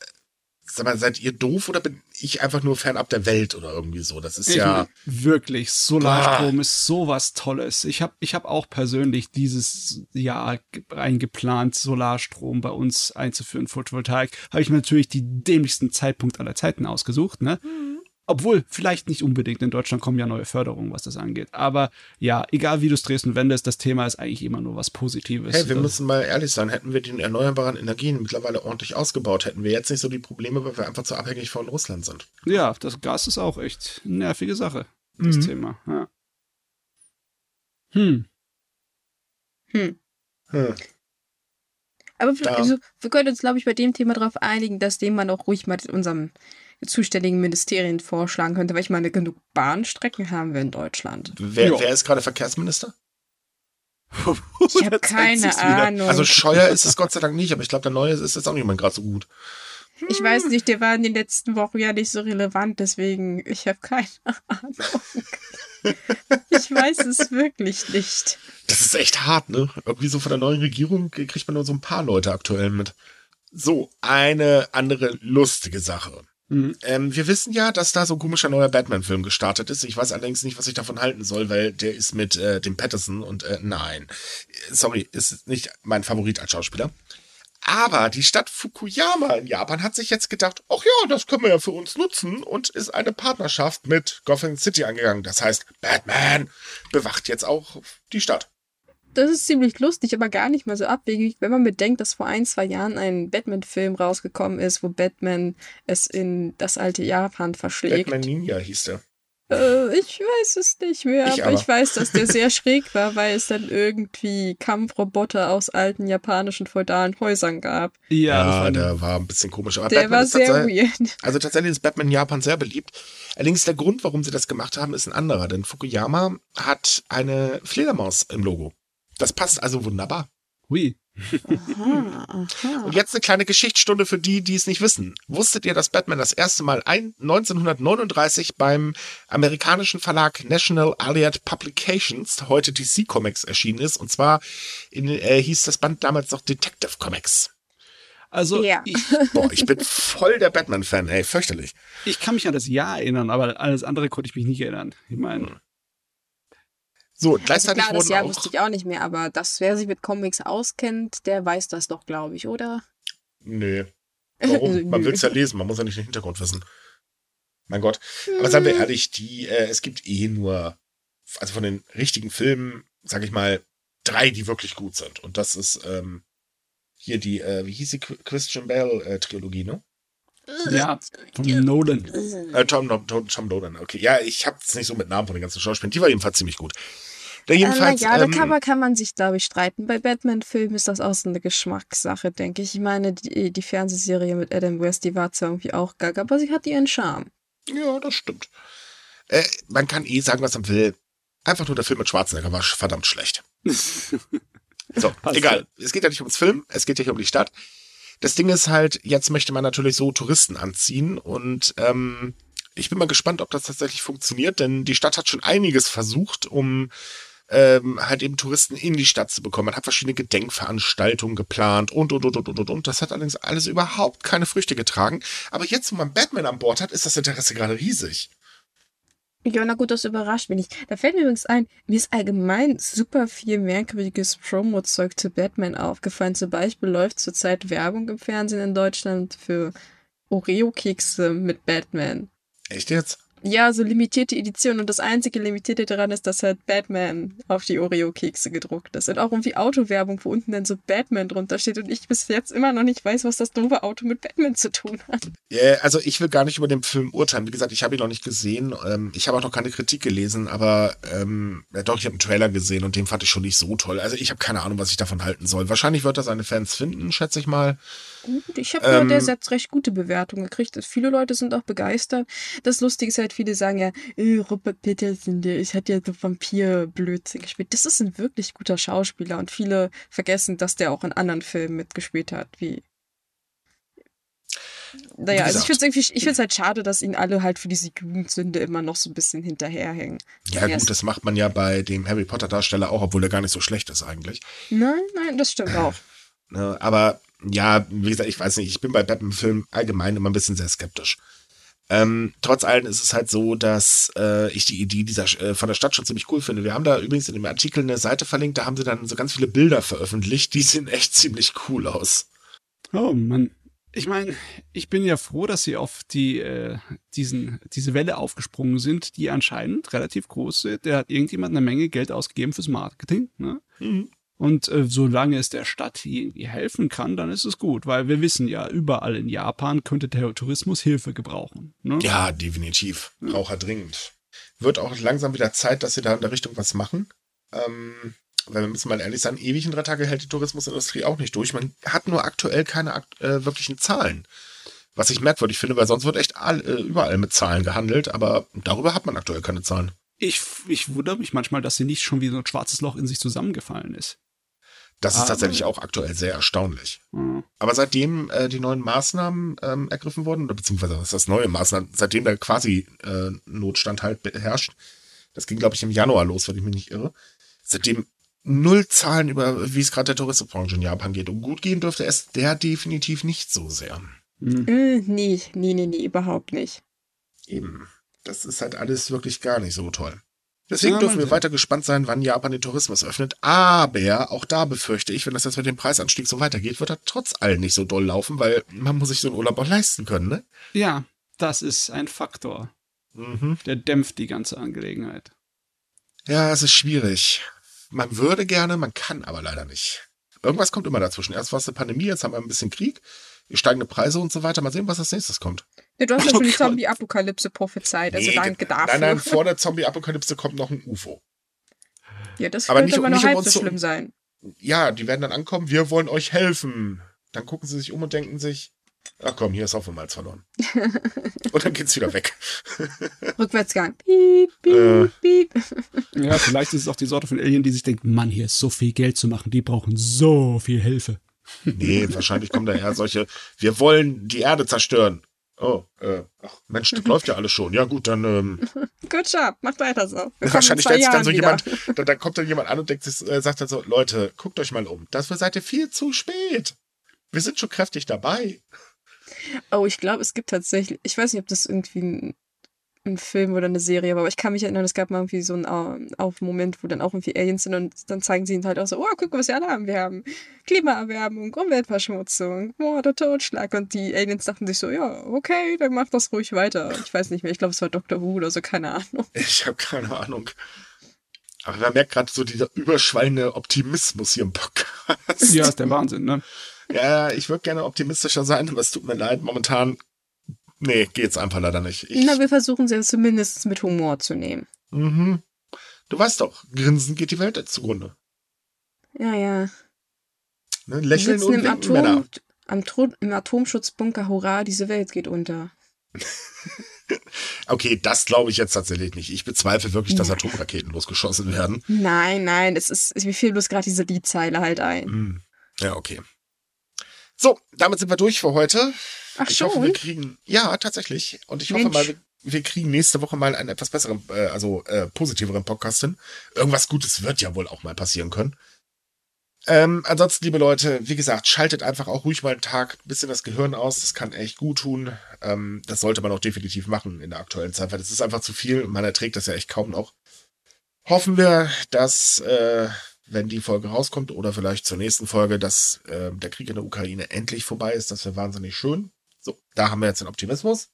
sag mal, seid ihr doof oder bin ich einfach nur fernab der Welt oder irgendwie so? Das ist ich ja wirklich Solarstrom ah. ist sowas Tolles. Ich habe ich habe auch persönlich dieses Jahr eingeplant Solarstrom bei uns einzuführen Photovoltaik. Habe ich mir natürlich die dämlichsten Zeitpunkt aller Zeiten ausgesucht, ne? Mhm. Obwohl, vielleicht nicht unbedingt. In Deutschland kommen ja neue Förderungen, was das angeht. Aber ja, egal wie du es drehst und wendest, das Thema ist eigentlich immer nur was Positives. Hey, wir müssen mal ehrlich sein. Hätten wir die erneuerbaren Energien mittlerweile ordentlich ausgebaut, hätten wir jetzt nicht so die Probleme, weil wir einfach zu abhängig von Russland sind. Ja, das Gas ist auch echt eine nervige Sache, das mhm. Thema. Ja. Hm. Hm. hm. Aber also, wir können uns, glaube ich, bei dem Thema darauf einigen, dass dem man auch ruhig mal unserem zuständigen Ministerien vorschlagen könnte, weil ich meine, genug Bahnstrecken haben wir in Deutschland. Wer, wer ist gerade Verkehrsminister? (laughs) ich habe keine Ahnung. Also Scheuer ist es Gott sei Dank nicht, aber ich glaube, der neue ist jetzt auch nicht mehr gerade so gut. Ich weiß nicht, der war in den letzten Wochen ja nicht so relevant, deswegen ich habe keine (laughs) Ahnung. ich weiß es wirklich nicht. Das ist echt hart, ne? Irgendwie so von der neuen Regierung kriegt man nur so ein paar Leute aktuell mit. So, eine andere lustige Sache. Mhm. Ähm, wir wissen ja, dass da so ein komischer neuer Batman-Film gestartet ist. Ich weiß allerdings nicht, was ich davon halten soll, weil der ist mit äh, dem Patterson und äh, nein, sorry, ist nicht mein Favorit als Schauspieler. Aber die Stadt Fukuyama in Japan hat sich jetzt gedacht, ach ja, das können wir ja für uns nutzen und ist eine Partnerschaft mit Gotham City angegangen. Das heißt, Batman bewacht jetzt auch die Stadt. Das ist ziemlich lustig, aber gar nicht mal so abwegig, wenn man bedenkt, dass vor ein, zwei Jahren ein Batman-Film rausgekommen ist, wo Batman es in das alte Japan verschlägt. Batman Ninja hieß der. Äh, ich weiß es nicht mehr, ich aber, aber, ich weiß, dass der sehr (laughs) schräg war, weil es dann irgendwie Kampfroboter aus alten japanischen feudalen Häusern gab. Ja, ja der war ein bisschen komisch. Aber der Batman war sehr weird. Also tatsächlich ist Batman in Japan sehr beliebt. Allerdings der Grund, warum sie das gemacht haben, ist ein anderer, denn Fukuyama hat eine Fledermaus im Logo. Das passt also wunderbar. Hui. Aha, aha. Und jetzt eine kleine Geschichtsstunde für die, die es nicht wissen. Wusstet ihr, dass Batman das erste Mal ein, 1939 beim amerikanischen Verlag National Allied Publications, heute DC Comics, erschienen ist? Und zwar in, äh, hieß das Band damals noch Detective Comics. Also, ja. ich, boah, ich bin voll der Batman-Fan, ey, fürchterlich. Ich kann mich an das Jahr erinnern, aber alles andere konnte ich mich nicht erinnern. Ich meine, hm. So, gleichzeitig also klar, das Jahr wusste ich auch nicht mehr, aber das, wer sich mit Comics auskennt, der weiß das doch, glaube ich, oder? Nö. (laughs) Warum? man will es ja lesen, man muss ja nicht den Hintergrund wissen. Mein Gott. Aber seien wir hm. ehrlich, die, äh, es gibt eh nur, also von den richtigen Filmen, sag ich mal, drei, die wirklich gut sind. Und das ist ähm, hier die, äh, wie hieß die Christian Bale-Trilogie, äh, ne? Ja, Tom Nolan. Äh, Tom, Tom, Tom Nolan, okay. Ja, ich hab's nicht so mit Namen von den ganzen Schauspielern. Die war jedenfalls ziemlich gut. Der jedenfalls, äh, ja, ähm, da kann man, kann man sich, glaube ich, streiten. Bei Batman-Filmen ist das auch so eine Geschmackssache, denke ich. Ich meine, die, die Fernsehserie mit Adam West, die war zwar irgendwie auch gaga, aber sie hat ihren Charme. Ja, das stimmt. Äh, man kann eh sagen, was man will. Einfach nur der Film mit Schwarzenegger war verdammt schlecht. (laughs) so, Passt egal. Es geht ja nicht ums Film, es geht ja hier um die Stadt. Das Ding ist halt, jetzt möchte man natürlich so Touristen anziehen und ähm, ich bin mal gespannt, ob das tatsächlich funktioniert, denn die Stadt hat schon einiges versucht, um ähm, halt eben Touristen in die Stadt zu bekommen. Man hat verschiedene Gedenkveranstaltungen geplant und, und, und, und, und, und. Das hat allerdings alles überhaupt keine Früchte getragen. Aber jetzt, wo man Batman an Bord hat, ist das Interesse gerade riesig. Ja, na gut, das überrascht mich nicht. Da fällt mir übrigens ein, mir ist allgemein super viel merkwürdiges Promo-Zeug zu Batman aufgefallen. Zum Beispiel läuft zurzeit Werbung im Fernsehen in Deutschland für Oreo-Kekse mit Batman. Echt jetzt? Ja, so limitierte Edition. Und das einzige Limitierte daran ist, dass halt Batman auf die Oreo-Kekse gedruckt ist. Und auch irgendwie Autowerbung, wo unten dann so Batman drunter steht. Und ich bis jetzt immer noch nicht weiß, was das doofe Auto mit Batman zu tun hat. Yeah, also ich will gar nicht über den Film urteilen. Wie gesagt, ich habe ihn noch nicht gesehen. Ähm, ich habe auch noch keine Kritik gelesen, aber ähm, ja, doch, ich habe einen Trailer gesehen und den fand ich schon nicht so toll. Also ich habe keine Ahnung, was ich davon halten soll. Wahrscheinlich wird das seine Fans finden, schätze ich mal. Ich habe ähm, der Satz recht gute Bewertungen gekriegt. Viele Leute sind auch begeistert. Das Lustige ist halt, viele sagen ja, äh, Robert der ich hat ja so Vampir-Blödsinn gespielt. Das ist ein wirklich guter Schauspieler und viele vergessen, dass der auch in anderen Filmen mitgespielt hat, wie naja, also ich finde es ich halt schade, dass ihnen alle halt für diese Jugendsünde immer noch so ein bisschen hinterherhängen. Ja, gut, das macht man ja bei dem Harry Potter Darsteller auch, obwohl er gar nicht so schlecht ist eigentlich. Nein, nein, das stimmt (clears throat) auch. Ne, aber ja, wie gesagt, ich weiß nicht, ich bin bei Batman-Filmen allgemein immer ein bisschen sehr skeptisch. Ähm, trotz allem ist es halt so, dass äh, ich die Idee dieser äh, von der Stadt schon ziemlich cool finde. Wir haben da übrigens in dem Artikel eine Seite verlinkt, da haben sie dann so ganz viele Bilder veröffentlicht, die sehen echt ziemlich cool aus. Oh Mann. ich meine, ich bin ja froh, dass sie auf die, äh, diesen, diese Welle aufgesprungen sind, die anscheinend relativ groß ist. Der hat irgendjemand eine Menge Geld ausgegeben fürs Marketing. Ne? Mhm. Und äh, solange es der Stadt irgendwie helfen kann, dann ist es gut, weil wir wissen ja, überall in Japan könnte der Tourismus Hilfe gebrauchen. Ne? Ja, definitiv. Braucht er dringend. Wird auch langsam wieder Zeit, dass sie da in der Richtung was machen. Ähm, weil wir müssen mal ehrlich sein, ewig in drei Tage hält die Tourismusindustrie auch nicht durch. Man hat nur aktuell keine äh, wirklichen Zahlen. Was ich merkwürdig finde, weil sonst wird echt all, äh, überall mit Zahlen gehandelt, aber darüber hat man aktuell keine Zahlen. Ich, ich wundere mich manchmal, dass sie nicht schon wie so ein schwarzes Loch in sich zusammengefallen ist. Das ist ah, tatsächlich auch aktuell sehr erstaunlich. Mhm. Aber seitdem äh, die neuen Maßnahmen ähm, ergriffen wurden, oder beziehungsweise was ist das neue Maßnahmen, seitdem der quasi äh, Notstand halt herrscht, das ging, glaube ich, im Januar los, wenn ich mich nicht irre, seitdem null Zahlen über, wie es gerade der Tourismusbranche in Japan geht. Und gut gehen dürfte es der definitiv nicht so sehr. Mhm. Äh, nee, nee, nee, nee, überhaupt nicht. Eben. Das ist halt alles wirklich gar nicht so toll. Deswegen ja, dürfen wir weiter gespannt sein, wann Japan den Tourismus öffnet. Aber auch da befürchte ich, wenn das jetzt mit dem Preisanstieg so weitergeht, wird er trotz allem nicht so doll laufen, weil man muss sich so einen Urlaub auch leisten können, ne? Ja, das ist ein Faktor. Mhm. Der dämpft die ganze Angelegenheit. Ja, es ist schwierig. Man würde gerne, man kann aber leider nicht. Irgendwas kommt immer dazwischen. Erst war es eine Pandemie, jetzt haben wir ein bisschen Krieg, steigende Preise und so weiter. Mal sehen, was als nächstes kommt. Ja, du hast ja schon die Zombie-Apokalypse prophezeit, also nee, dann gedarf. Nein, nein, vor der (laughs) Zombie-Apokalypse kommt noch ein UFO. Ja, das aber nicht, aber nicht halb um so schlimm sein. Ja, die werden dann ankommen, wir wollen euch helfen. Dann gucken sie sich um und denken sich, ach komm, hier ist auch Malz verloren. (laughs) und dann geht's wieder weg. (laughs) Rückwärtsgang. Piep, piep, äh. piep. Ja, vielleicht ist es auch die Sorte von Alien, die sich denkt, Mann, hier ist so viel Geld zu machen, die brauchen so viel Hilfe. Nee, wahrscheinlich kommen daher solche, wir wollen die Erde zerstören. Oh, äh, ach Mensch, das läuft ja alles schon. Ja gut, dann. Ähm, (laughs) Good job, macht weiter so. wahrscheinlich stellt sich dann so wieder. jemand, (laughs) dann, dann, kommt dann jemand an und denkt, äh, sagt dann so, Leute, guckt euch mal um. Dafür seid ihr viel zu spät. Wir sind schon kräftig dabei. Oh, ich glaube, es gibt tatsächlich, ich weiß nicht, ob das irgendwie ein, ein, Film oder eine Serie war, aber ich kann mich erinnern, es gab mal irgendwie so einen uh, auf Moment, wo dann auch irgendwie Aliens sind und dann zeigen sie ihnen halt auch so, oh, guck, was wir alle haben. Wir haben Klimaerwärmung, Umweltverschmutzung, Mord und Totschlag. Und die Aliens dachten sich so, ja, okay, dann mach das ruhig weiter. Ich weiß nicht mehr, ich glaube, es war Dr. Who oder so, keine Ahnung. (laughs) Ich habe keine Ahnung. Aber man merkt gerade so dieser überschwallende Optimismus hier im Podcast. Ja, ist der Wahnsinn, ne? Ja, ich würde gerne optimistischer sein, aber es tut mir leid. Momentan, nee, geht's einfach leider nicht. Ich, Na, wir versuchen sie zumindest mit Humor zu nehmen. Mhm. Du weißt doch, Grinsen geht die Welt zugrunde. Ja, ja. Ne, lächeln und im, Atom, Männer. Am Im Atomschutzbunker, hurra, diese Welt geht unter. (laughs) okay, das glaube ich jetzt tatsächlich nicht. Ich bezweifle wirklich, dass Atomraketen losgeschossen werden. Nein, nein, es ist, wie viel bloß gerade diese Liedzeile halt ein. Hm. Ja, okay. So, damit sind wir durch für heute. Ach ich schon? hoffe, wir kriegen, ja, tatsächlich. Und ich Mensch. hoffe mal, wir, wir, kriegen nächste Woche mal einen etwas besseren, äh, also äh, positiveren Podcast hin. Irgendwas Gutes wird ja wohl auch mal passieren können. Ähm, ansonsten, liebe Leute, wie gesagt, schaltet einfach auch ruhig mal einen Tag ein bisschen das Gehirn aus. Das kann echt gut tun. Ähm, das sollte man auch definitiv machen in der aktuellen Zeit, weil das ist einfach zu viel. Man erträgt das ja echt kaum noch. Hoffen wir, dass äh, wenn die Folge rauskommt oder vielleicht zur nächsten Folge, dass äh, der Krieg in der Ukraine endlich vorbei ist. Das wäre wahnsinnig schön. So, da haben wir jetzt den Optimismus.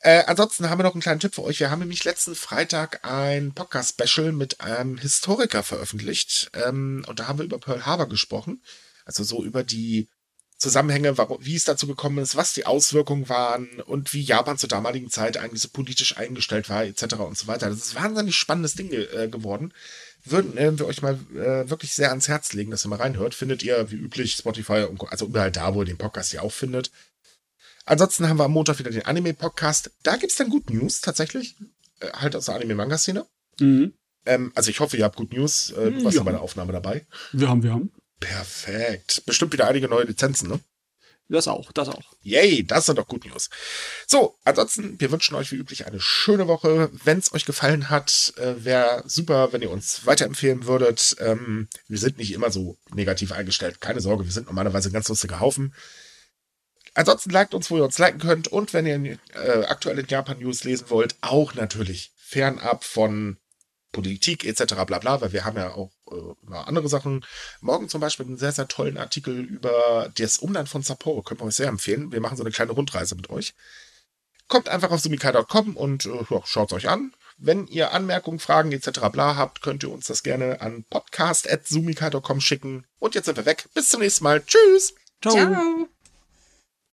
Äh, ansonsten haben wir noch einen kleinen Tipp für euch. Wir haben nämlich letzten Freitag ein Podcast-Special mit einem Historiker veröffentlicht. Ähm, und da haben wir über Pearl Harbor gesprochen. Also so über die Zusammenhänge, warum, wie es dazu gekommen ist, was die Auswirkungen waren und wie Japan zur damaligen Zeit eigentlich so politisch eingestellt war, etc. und so weiter. Das ist ein wahnsinnig spannendes Ding äh, geworden würden äh, wir euch mal äh, wirklich sehr ans Herz legen, dass ihr mal reinhört. Findet ihr wie üblich Spotify, und, also überall da, wo ihr den Podcast ja auch findet. Ansonsten haben wir am Montag wieder den Anime-Podcast. Da gibt's dann Good News tatsächlich. Äh, halt aus der Anime-Manga-Szene. Mhm. Ähm, also ich hoffe, ihr habt Good News. Äh, du warst ja bei der Aufnahme dabei. Wir haben, wir haben. Perfekt. Bestimmt wieder einige neue Lizenzen, ne? Das auch, das auch. Yay, das sind doch Good News. So, ansonsten, wir wünschen euch wie üblich eine schöne Woche. Wenn es euch gefallen hat, äh, wäre super, wenn ihr uns weiterempfehlen würdet. Ähm, wir sind nicht immer so negativ eingestellt. Keine Sorge, wir sind normalerweise ein ganz lustiger Haufen. Ansonsten liked uns, wo ihr uns liken könnt. Und wenn ihr äh, aktuelle Japan-News lesen wollt, auch natürlich fernab von Politik etc. bla bla, weil wir haben ja auch äh, andere Sachen. Morgen zum Beispiel einen sehr, sehr tollen Artikel über das Umland von Sapporo. Können wir euch sehr empfehlen. Wir machen so eine kleine Rundreise mit euch. Kommt einfach auf sumikai.com und äh, schaut es euch an. Wenn ihr Anmerkungen, Fragen etc. bla habt, könnt ihr uns das gerne an podcast.sumikai.com schicken. Und jetzt sind wir weg. Bis zum nächsten Mal. Tschüss. Ciao. Ciao.